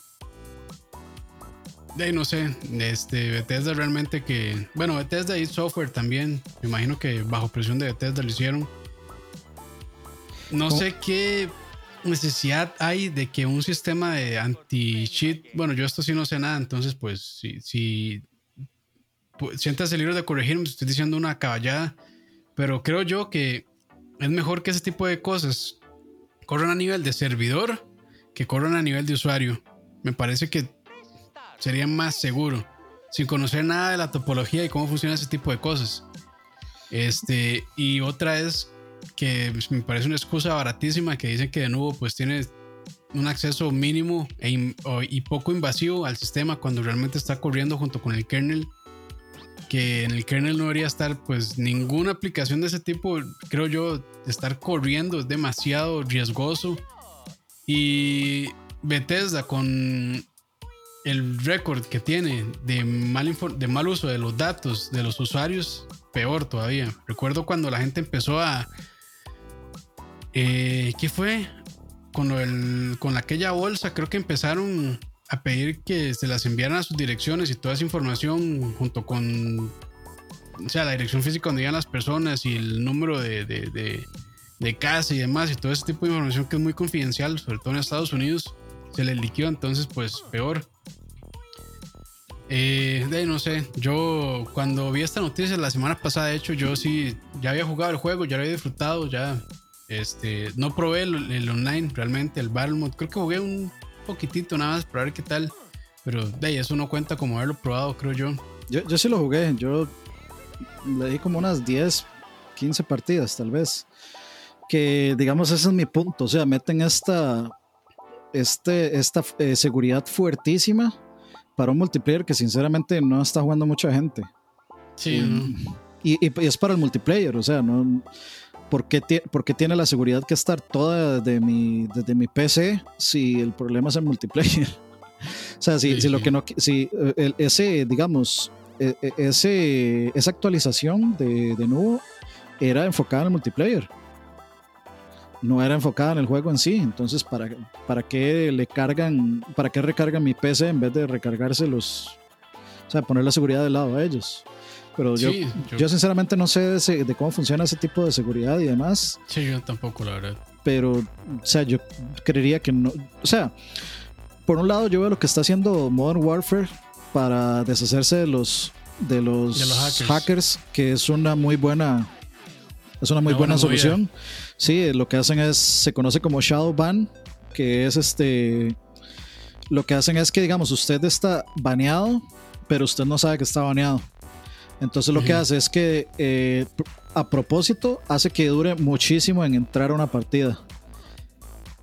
de no sé, este Bethesda realmente que, bueno, Bethesda y software también, me imagino que bajo presión de Bethesda lo hicieron. No sé qué necesidad hay de que un sistema de anti-cheat, bueno, yo esto sí no sé nada, entonces pues si, si pues, sientas el libro de corregirme, estoy diciendo una caballada, pero creo yo que es mejor que ese tipo de cosas corran a nivel de servidor que corran a nivel de usuario. Me parece que sería más seguro, sin conocer nada de la topología y cómo funciona ese tipo de cosas. Este, y otra es que me parece una excusa baratísima que dicen que de nuevo pues tiene un acceso mínimo e y poco invasivo al sistema cuando realmente está corriendo junto con el kernel que en el kernel no debería estar pues ninguna aplicación de ese tipo creo yo estar corriendo es demasiado riesgoso y Bethesda con el récord que tiene de mal, de mal uso de los datos de los usuarios, peor todavía. Recuerdo cuando la gente empezó a... Eh, ¿Qué fue? Con, con aquella bolsa, creo que empezaron a pedir que se las enviaran a sus direcciones y toda esa información junto con o sea, la dirección física donde iban las personas y el número de, de, de, casa y demás y todo ese tipo de información que es muy confidencial, sobre todo en Estados Unidos, se les liquidó, entonces pues peor. Eh, de no sé, yo cuando vi esta noticia la semana pasada, de hecho, yo sí ya había jugado el juego, ya lo había disfrutado, ya este, no probé el, online realmente, el Battle creo que jugué un poquitito nada más para ver qué tal, pero de ahí eso no cuenta como haberlo probado, creo yo. Yo, yo sí lo jugué, yo le di como unas 10, 15 partidas tal vez, que digamos ese es mi punto, o sea, meten esta, este, esta eh, seguridad fuertísima para un multiplayer que sinceramente no está jugando mucha gente. Sí. Y, es para el multiplayer, o sea, no. ¿Por qué, tiene la seguridad que estar toda desde mi, desde mi PC si el problema es el multiplayer? *laughs* o sea, si, si lo que no. Si eh, ese, digamos, e, e, ese, esa actualización de, de nuevo era enfocada en el multiplayer no era enfocada en el juego en sí. Entonces, ¿para, para qué le cargan, para qué recargan mi PC en vez de recargarse los, o sea, poner la seguridad de lado a ellos? Pero yo, yo, sinceramente no sé de, cómo funciona ese tipo de seguridad y demás. Sí, yo tampoco, la verdad. Pero, o sea, yo creería que no, o sea, por un lado yo veo lo que está haciendo Modern Warfare para deshacerse de los de los, hackers. que es una muy buena es una muy buena, solución. Sí, lo que hacen es, se conoce como shadow ban, que es este, lo que hacen es que, digamos, usted está baneado, pero usted no sabe que está baneado. Entonces lo que hace es que eh, a propósito hace que dure muchísimo en entrar a una partida.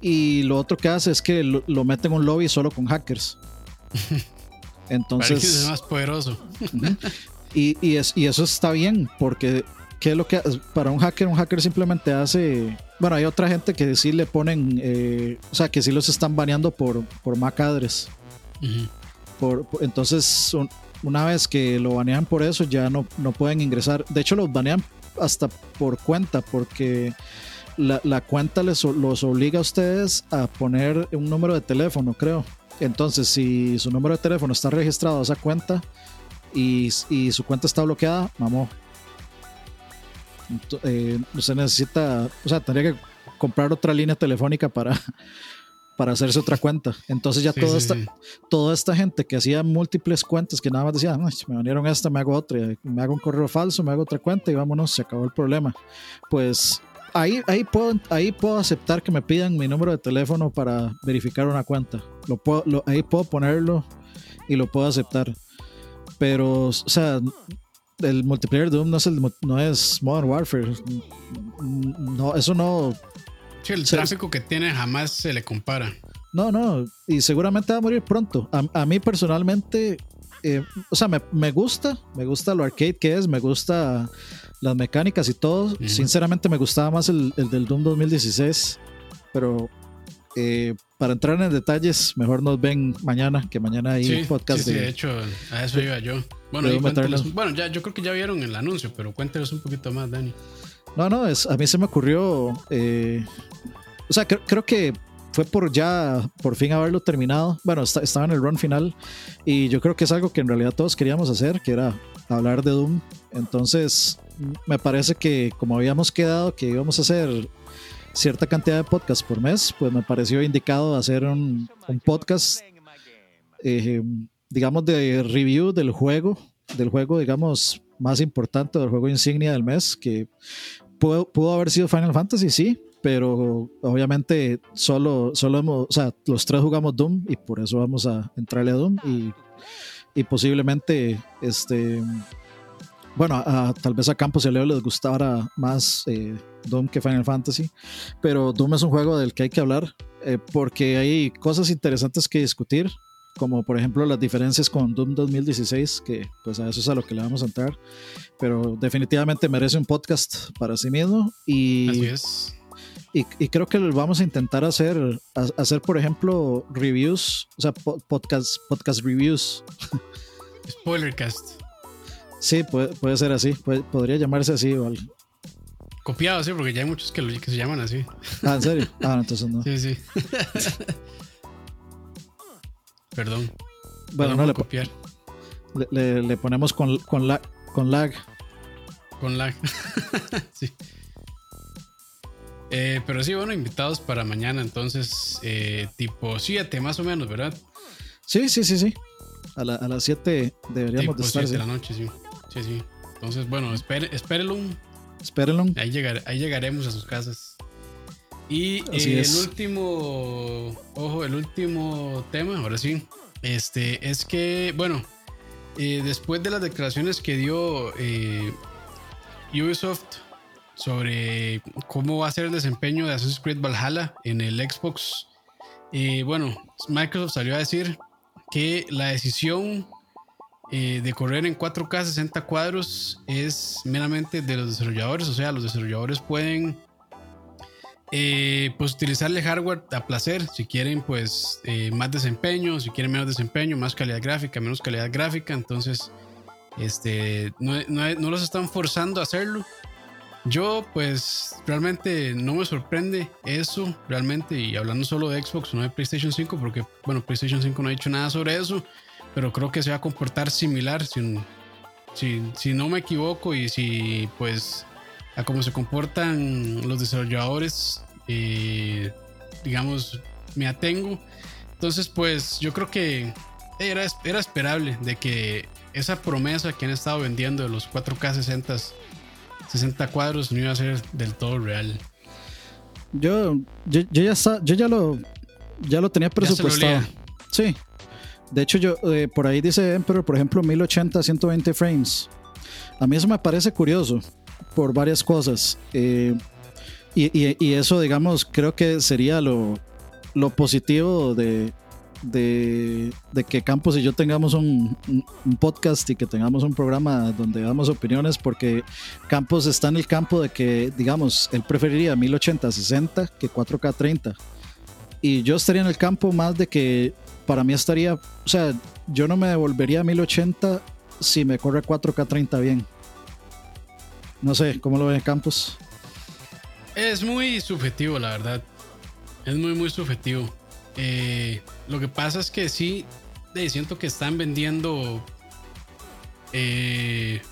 Y lo otro que hace es que lo, mete en un lobby solo con hackers. *laughs* Entonces. es más poderoso. y, y, es, y eso está bien, porque ¿Qué es lo que para un hacker? Un hacker simplemente hace. Bueno, hay otra gente que sí le ponen. Eh, o sea, que sí los están baneando por, por MAC por, entonces, una vez que lo banean por eso, ya no, no pueden ingresar. De hecho, los banean hasta por cuenta, porque la, cuenta les, los obliga a ustedes a poner un número de teléfono, creo. Entonces, si su número de teléfono está registrado a esa cuenta y, y su cuenta está bloqueada, vamos eh, usted necesita, o sea, tendría que comprar otra línea telefónica para, para hacerse otra cuenta. Entonces ya toda, esta, toda esta gente que hacía múltiples cuentas, que nada más decía, me vinieron esta, me hago otra, me hago un correo falso, me hago otra cuenta y vámonos, se acabó el problema. Pues ahí, ahí, puedo, ahí puedo aceptar que me pidan mi número de teléfono para verificar una cuenta. Lo puedo, ahí puedo ponerlo y lo puedo aceptar. Pero, o sea, el multiplayer de Doom no es, no es Modern Warfare. No, eso no. El tráfico que tiene jamás se le compara. No, no, y seguramente va a morir pronto. A, mí personalmente, eh, o sea, me, gusta, me gusta lo arcade que es, me gusta las mecánicas y todo. Sinceramente me gustaba más el, el, del Doom 2016, pero eh, para entrar en detalles, mejor nos ven mañana, que mañana hay podcast. Sí, de, de hecho, a eso iba yo. Bueno, bueno ya, yo creo que ya vieron el anuncio, pero cuéntenos un poquito más, Dani. No, no, es, a mí se me ocurrió. Eh, o sea, creo que fue por ya, por fin haberlo terminado. Bueno, estaba en el run final y yo creo que es algo que en realidad todos queríamos hacer, que era hablar de Doom. Entonces, me parece que como habíamos quedado que íbamos a hacer cierta cantidad de podcasts por mes, pues me pareció indicado hacer un, podcast, eh, digamos, de review del juego, del juego, digamos, más importante, del juego insignia del mes, que pudo, pudo haber sido Final Fantasy, sí, pero obviamente solo, solo hemos, o sea, los tres jugamos Doom y por eso vamos a entrarle a Doom y, y posiblemente, este, bueno, tal vez a Campos y a Leo les gustara más eh, Doom que Final Fantasy, pero Doom es un juego del que hay que hablar eh, porque hay cosas interesantes que discutir, como por ejemplo las diferencias con Doom 2016, que pues a eso es a lo que le vamos a entrar, pero definitivamente merece un podcast para sí mismo y... Así es y, creo que vamos a intentar hacer, hacer por ejemplo, reviews, o sea, podcast, podcast reviews. Spoilercast. Sí, puede, puede ser así, podría llamarse así o algo. Copiado, sí, porque ya hay muchos que, lo, que se llaman así. Ah, ¿en serio? Ah, entonces no. Sí, sí. *laughs* Perdón. Bueno, no le, copiar. Le, le, ponemos con, con, la, con lag. Con lag. *laughs* sí. Eh, pero sí, bueno, invitados para mañana, entonces, eh, tipo 7 más o menos, ¿verdad? Sí, sí, sí, sí. A, las 7 deberíamos de estar. 7 de la noche, sí. Sí, sí. Entonces, bueno, espérenlo. Espérenlo. Ahí, ahí llegaremos a sus casas. Y eh, el último, ojo, el último tema, ahora sí, este, es que, bueno, después de las declaraciones que dio Ubisoft sobre cómo va a ser el desempeño de Assassin's Creed Valhalla en el Xbox. Bueno, Microsoft salió a decir que la decisión eh, de correr en 4K 60 cuadros es meramente de los desarrolladores, o sea, los desarrolladores pueden eh, pues utilizarle hardware a placer, si quieren pues eh, más desempeño, si quieren menos desempeño, más calidad gráfica, menos calidad gráfica, entonces este, no, no los están forzando a hacerlo, yo, pues, realmente no me sorprende eso, realmente, y hablando solo de Xbox, no de PlayStation 5, porque, bueno, PlayStation 5 no ha dicho nada sobre eso, pero creo que se va a comportar similar, si, no me equivoco, y si, pues, a cómo se comportan los desarrolladores, eh, digamos, me atengo. Entonces, pues, yo creo que era, era esperable de que esa promesa que han estado vendiendo de los 4K 60 60 cuadros no iba a ser del todo real. Yo, yo, ya, yo ya lo ya lo tenía presupuestado. sí. De hecho, yo eh, por ahí dice Emperor, por ejemplo, 1080 120 frames. A mí eso me parece curioso por varias cosas. Eh, y, eso, digamos, creo que sería lo, lo positivo de, de, que Campos y yo tengamos un, podcast y que tengamos un programa donde damos opiniones, porque Campos está en el campo de que, digamos, él preferiría 1080-60 que 4K30. Y yo estaría en el campo más de que para mí estaría, o sea, yo no me devolvería a 1080 si me corre 4K30 bien. No sé, ¿cómo lo ve Campos? Es muy subjetivo, la verdad. Es muy, muy subjetivo. Eh, lo que pasa es que sí, siento que están vendiendo, eh,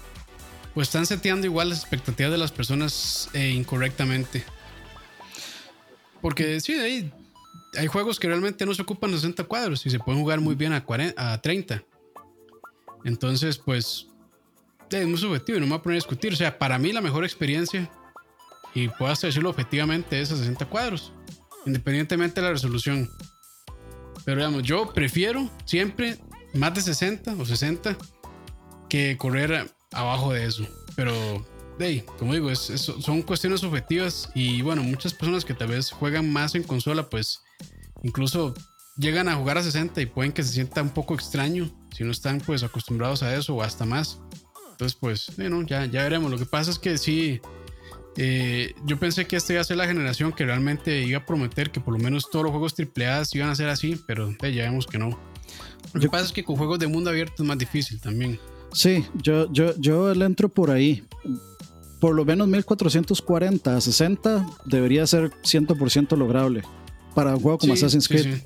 pues están seteando igual las expectativas de las personas eh, incorrectamente. Porque sí, hay, juegos que realmente no se ocupan 60 cuadros y se pueden jugar muy bien a, 40, a 30. Entonces, pues, es muy subjetivo y no me voy a poner a discutir. O sea, para mí la mejor experiencia, y puedo decirlo objetivamente, es a 60 cuadros, independientemente de la resolución. Pero digamos, yo prefiero siempre más de 60 o 60 que correr abajo de eso. Pero, hey, como digo, es, son cuestiones subjetivas y bueno, muchas personas que tal vez juegan más en consola, pues incluso llegan a jugar a 60 y pueden que se sienta un poco extraño si no están pues acostumbrados a eso o hasta más. Entonces, pues, bueno, ya, ya veremos. Lo que pasa es que sí, eh, yo pensé que esta iba a ser la generación que realmente iba a prometer que por lo menos todos los juegos AAA iban a ser así, pero ya vemos que no. Lo que pasa es que con juegos de mundo abierto es más difícil también. Sí, yo, yo, yo le entro por ahí. Por lo menos 1440 a 60 debería ser 100% lograble. para un juego como Assassin's Creed.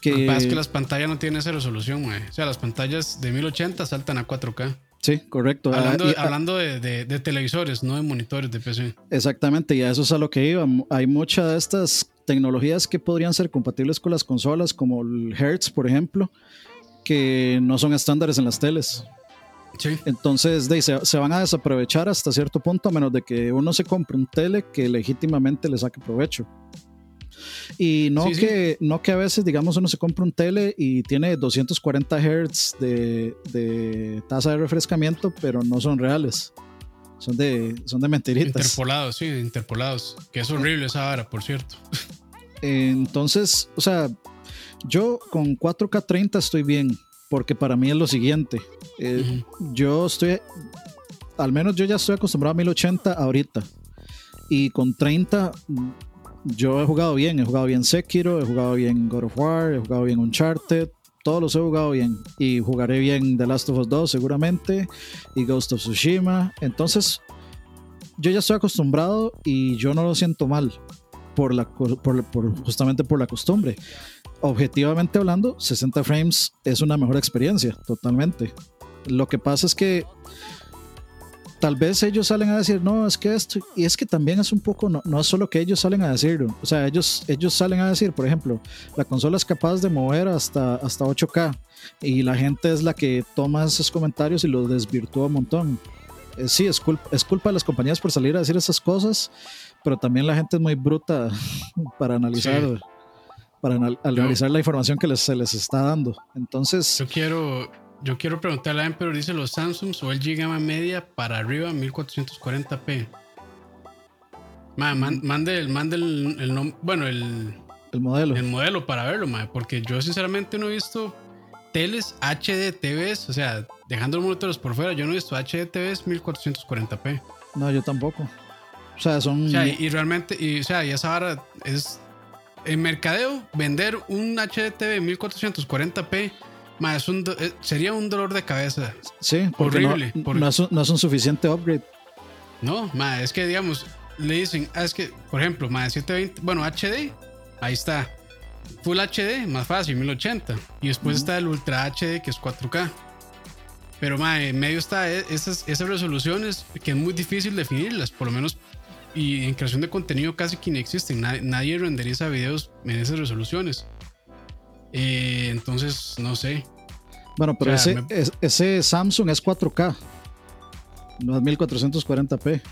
Que... Lo que pasa es que las pantallas no tienen esa resolución, güey. O sea, las pantallas de 1080 saltan a 4K. Sí, correcto. Hablando, ah, de, televisores, no de monitores de PC. Exactamente, y a eso es a lo que iba. Hay muchas de estas tecnologías que podrían ser compatibles con las consolas, como el Hertz, por ejemplo, que no son estándares en las teles. Sí. Entonces se, se, van a desaprovechar hasta cierto punto, a menos de que uno se compre un tele que legítimamente le saque provecho. Y no, que, no que a veces, digamos, uno se compra un tele y tiene 240 Hz de, tasa de refrescamiento, pero no son reales. Son de, son de mentiritas. Interpolados, sí, interpolados. Que es horrible esa vara, por cierto. Entonces, o sea, yo con 4K30 estoy bien, porque para mí es lo siguiente. Eh, yo estoy, al menos yo ya estoy acostumbrado a 1080 ahorita. Y con 30 yo he jugado bien, he jugado bien Sekiro, he jugado bien God of War, he jugado bien Uncharted, todos los he jugado bien y jugaré bien The Last of Us 2 seguramente y Ghost of Tsushima. Entonces, yo ya estoy acostumbrado y yo no lo siento mal por la, por, justamente por la costumbre. Objetivamente hablando, 60 frames es una mejor experiencia, totalmente. Lo que pasa es que tal vez ellos salen a decir, no, es que esto, y es que también es un poco, no, no es solo que ellos salen a decirlo, o sea, ellos, ellos salen a decir, por ejemplo, la consola es capaz de mover hasta, hasta 8K y la gente es la que toma esos comentarios y los desvirtúa un montón. Eh, sí, es culpa, es culpa de las compañías por salir a decir esas cosas, pero también la gente es muy bruta *laughs* para analizar. Para analizar la información que les, se les está dando. Entonces. Yo quiero, yo quiero preguntarle a Emperor, dice los Samsungs o LG gama media para arriba 1440p. mande el, mande el, bueno, el, el modelo. El modelo para verlo, porque yo sinceramente no he visto teles HD TVs, o sea, dejando los monitores por fuera, yo no he visto HD TVs 1440p. No, yo tampoco. O sea, son. O sea, y, realmente, y, o sea, y esa vara es. En mercadeo, vender un HDTV 1440p eh, sería un dolor de cabeza. Sí, horrible. No, es un, suficiente upgrade. No, ma, es que digamos, le dicen, ah, es que, por ejemplo, ma, 720, bueno, HD, ahí está. Full HD, más fácil, 1080. Y después está el Ultra HD, que es 4K. Pero ma, en medio está e, esas, esas resoluciones que es muy difícil definirlas, por lo menos. Y en creación de contenido casi que no existen. Nadie, nadie renderiza videos en esas resoluciones. Eh, entonces, no sé. Bueno, pero ese, ese Samsung es 4K, no es 1440p.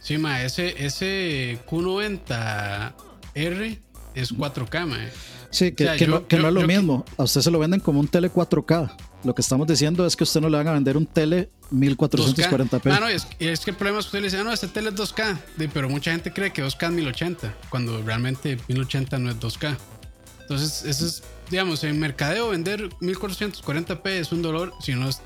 Sí, ma, ese, ese Q90R es 4K, ma. Sí, que, no, es lo mismo. A usted se lo venden como un tele 4K. Lo que estamos diciendo es que usted no le van a vender un tele 1440p. Ah, no, es, es, que el problema es que usted le dice, ah, no, este tele es 2K. pero mucha gente cree que 2K es 1080, cuando realmente 1080 no es 2K. Entonces, eso es digamos, en mercadeo vender 1440p es un dolor si no es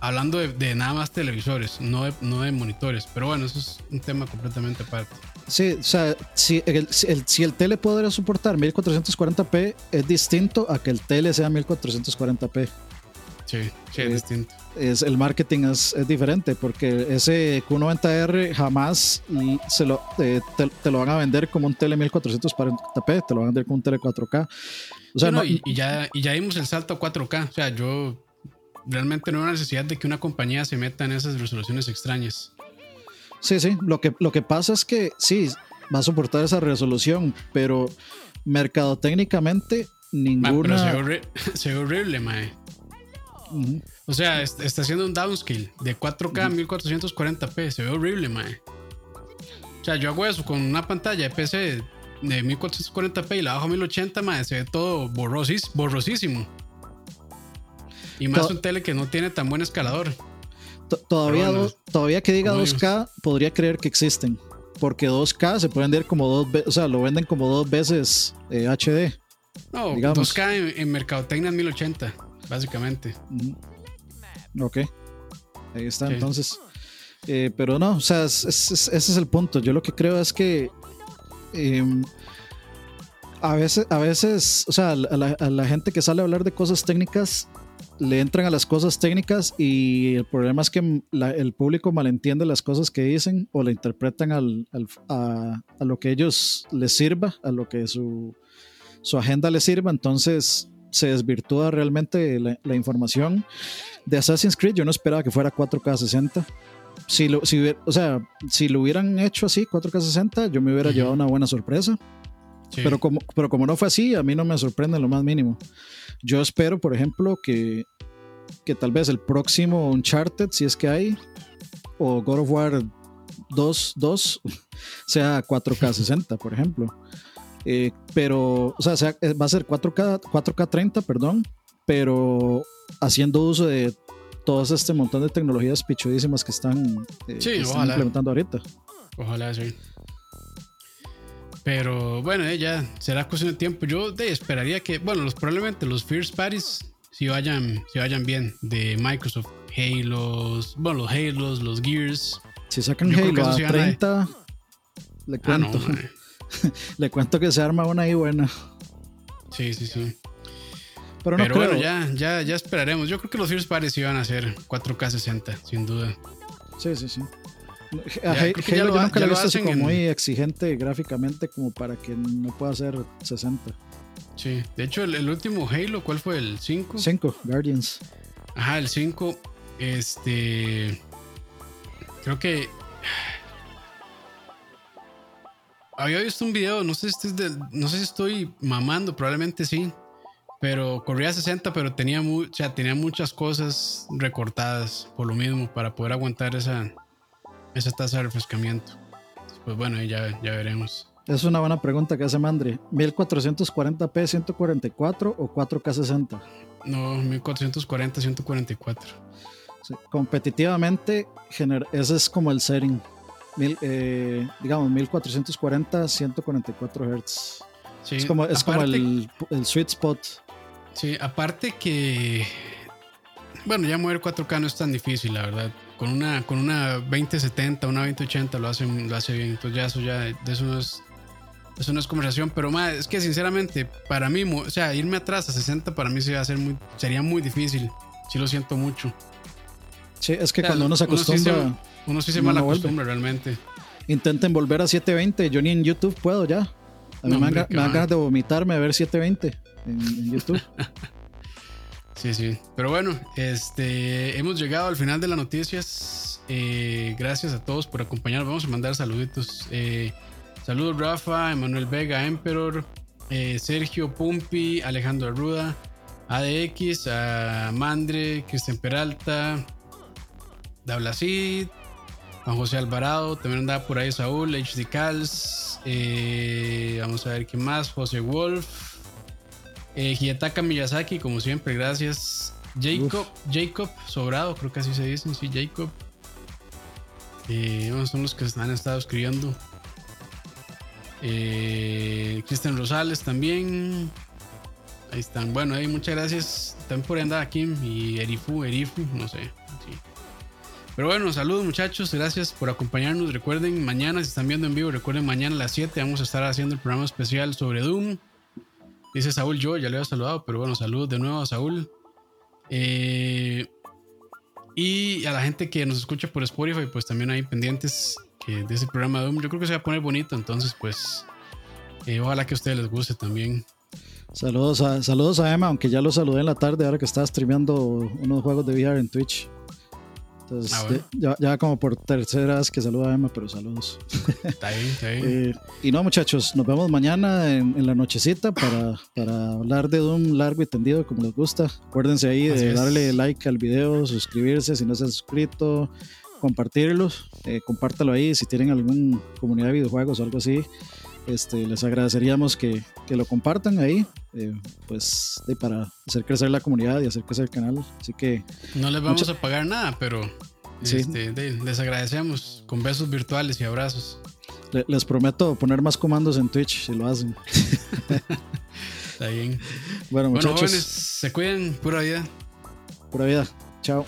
hablando de, nada más televisores, no de, no de monitores. Pero bueno, eso es un tema completamente aparte. Sí, o sea, si el, si el, tele podría soportar 1440p, es distinto a que el tele sea 1440p. Sí, sí, es, distinto. Es, el marketing es, es, diferente porque ese Q90R jamás se lo, eh, te, lo van a vender como un tele 1440p, te lo van a vender como un tele 4K. O sea, y, ya, y ya dimos el salto a 4K. O sea, yo realmente no veo necesidad de que una compañía se meta en esas resoluciones extrañas. Sí, sí. Lo que, lo que pasa es que sí, va a soportar esa resolución, pero mercadotécnicamente ninguna. *laughs* se, ve horrible, mae. O sea, está haciendo un downscale de 4K a 1440p. Se ve horrible, mae. O sea, yo hago eso con una pantalla de PC de 1440p y la bajo a 1080, mae, se ve todo borrosis, borrosísimo. Y más un tele que no tiene tan buen escalador. Todavía, todavía que diga 2K, podría creer que existen. Porque 2K se pueden vender como dos veces, o sea, lo venden como dos veces HD. Eh, no, 2K en, Mercadotecnia es 1080, básicamente. Ok. Ahí está, entonces. Eh, pero no, o sea, ese es el punto. Yo lo que creo es que Em, a veces, a veces, o sea, la, gente que sale a hablar de cosas técnicas, le entran a las cosas técnicas y el problema es que el público malentiende las cosas que dicen o le interpretan a, lo que ellos les sirva, a lo que su, su agenda le sirva, entonces se desvirtúa realmente la, la información de Assassin's Creed. Yo no esperaba que fuera 4K 60 si lo, si, o sea, si lo hubieran hecho así, 4K60, yo me hubiera llevado una buena sorpresa. Pero, como, pero como no fue así, a mí no me sorprende lo más mínimo. Yo espero, por ejemplo, que, que tal vez el próximo Uncharted, si es que hay, o God of War 2, 2 *laughs* sea 4K60, por ejemplo. Eh, pero, o sea, sea, va a ser 4K, 4K30, perdón, pero haciendo uso de todo este montón de tecnologías pichudísimas que están, eh, implementando ahorita. Ojalá sí. Pero bueno, eh, ya será cuestión de tiempo. Yo esperaría que, bueno, los, probablemente los First Parties si vayan, si vayan bien de Microsoft. Halos, bueno, los Halos, los Gears. Si sacan Halo a 30, le ah, cuento. *laughs* le cuento que se arma una ahí buena. Sí, sí, sí. Pero, no bueno, ya, ya, ya esperaremos. Yo creo que los First Parties iban a ser 4K 60, sin duda. Sí, sí, sí. Halo yo nunca lo he visto así como muy exigente gráficamente como para que no pueda ser 60. Sí, de hecho el, último Halo, ¿cuál fue? ¿El 5? 5, Guardians. Ajá, el 5, este... Creo que... *sighs* Había visto un video, no sé si, no sé si estoy mamando, probablemente sí, pero corría 60, pero tenía, tenía muchas cosas recortadas por lo mismo para poder aguantar esa, esa tasa de refrescamiento. Pues bueno, ya, ya veremos. Es una buena pregunta que hace Mandri. ¿1440p 144 o 4K60? No, 1440 144. competitivamente, ese es como el setting. Eh, digamos, 1440 144 Hz. es como, es como el, el, sweet spot. Sí, aparte que. Bueno, ya mover 4K no es tan difícil, la verdad con una, con una 2070, una 2080 lo hace, lo hace bien. Entonces ya eso ya, de eso no es, eso no es conversación. Pero más, es que sinceramente, para mí, o sea, irme atrás a 60 para mí sería, ser muy, sería muy difícil. Sí lo siento mucho. Sí, es que cuando uno se acostumbra... Uno sí se, mal acostumbra realmente. Intenten volver a 720. Yo ni en YouTube puedo ya. A mí me, dan, ganas de vomitarme a ver 720 en YouTube. *laughs* Sí, sí. Pero bueno, este, hemos llegado al final de las noticias. Eh, gracias a todos por acompañarnos. Vamos a mandar saluditos. Eh, saludos Rafa, Emanuel Vega, Emperor, eh, Sergio Pumpi, Alejandro Arruda, ADX, a Mandre, Cristian Peralta, Dablacid, Juan José Alvarado, también andaba por ahí Saúl, HD Cals, vamos a ver qué más, José Wolf. Eh, Hiyataka Miyazaki, como siempre, gracias. Jacob, Jacob Sobrado, creo que así se dice, sí, Jacob. Eh, son los que han estado escribiendo. Eh, Cristian Rosales también. Ahí están. Bueno, ahí muchas gracias. También por andar aquí. Y Erifu, Erifu, no sé. Pero bueno, saludos muchachos. Gracias por acompañarnos. Recuerden, mañana, si están viendo en vivo, recuerden, mañana a las 7 vamos a estar haciendo el programa especial sobre Doom. Dice Saúl, yo ya le había saludado, pero bueno, saludos de nuevo a Saúl. Eh, y a la gente que nos escucha por Spotify, pues también hay pendientes que de ese programa de Doom. Yo creo que se va a poner bonito, entonces pues eh, ojalá que a ustedes les guste también. Saludos a, saludos a Emma, aunque ya lo saludé en la tarde ahora que estaba streameando unos juegos de VR en Twitch. Entonces, ah, ya, como por tercera vez que saluda a Emma, pero saludos. Está bien, está *laughs* bien. Eh, y no, muchachos, nos vemos mañana en, la nochecita para, para, hablar de Doom largo y tendido, como les gusta. Acuérdense ahí de darle like al video, suscribirse si no se han suscrito, compartirlos, eh, compártalo ahí si tienen alguna comunidad de videojuegos o algo así. Este, les agradeceríamos que, que lo compartan ahí, eh, pues para hacer crecer la comunidad y hacer crecer el canal. Así que. No les vamos a pagar nada, pero este, les agradecemos con besos virtuales y abrazos. les prometo poner más comandos en Twitch si lo hacen. *laughs* Está bien. Bueno, muchachos. se cuiden, pura vida. Pura vida. Chao.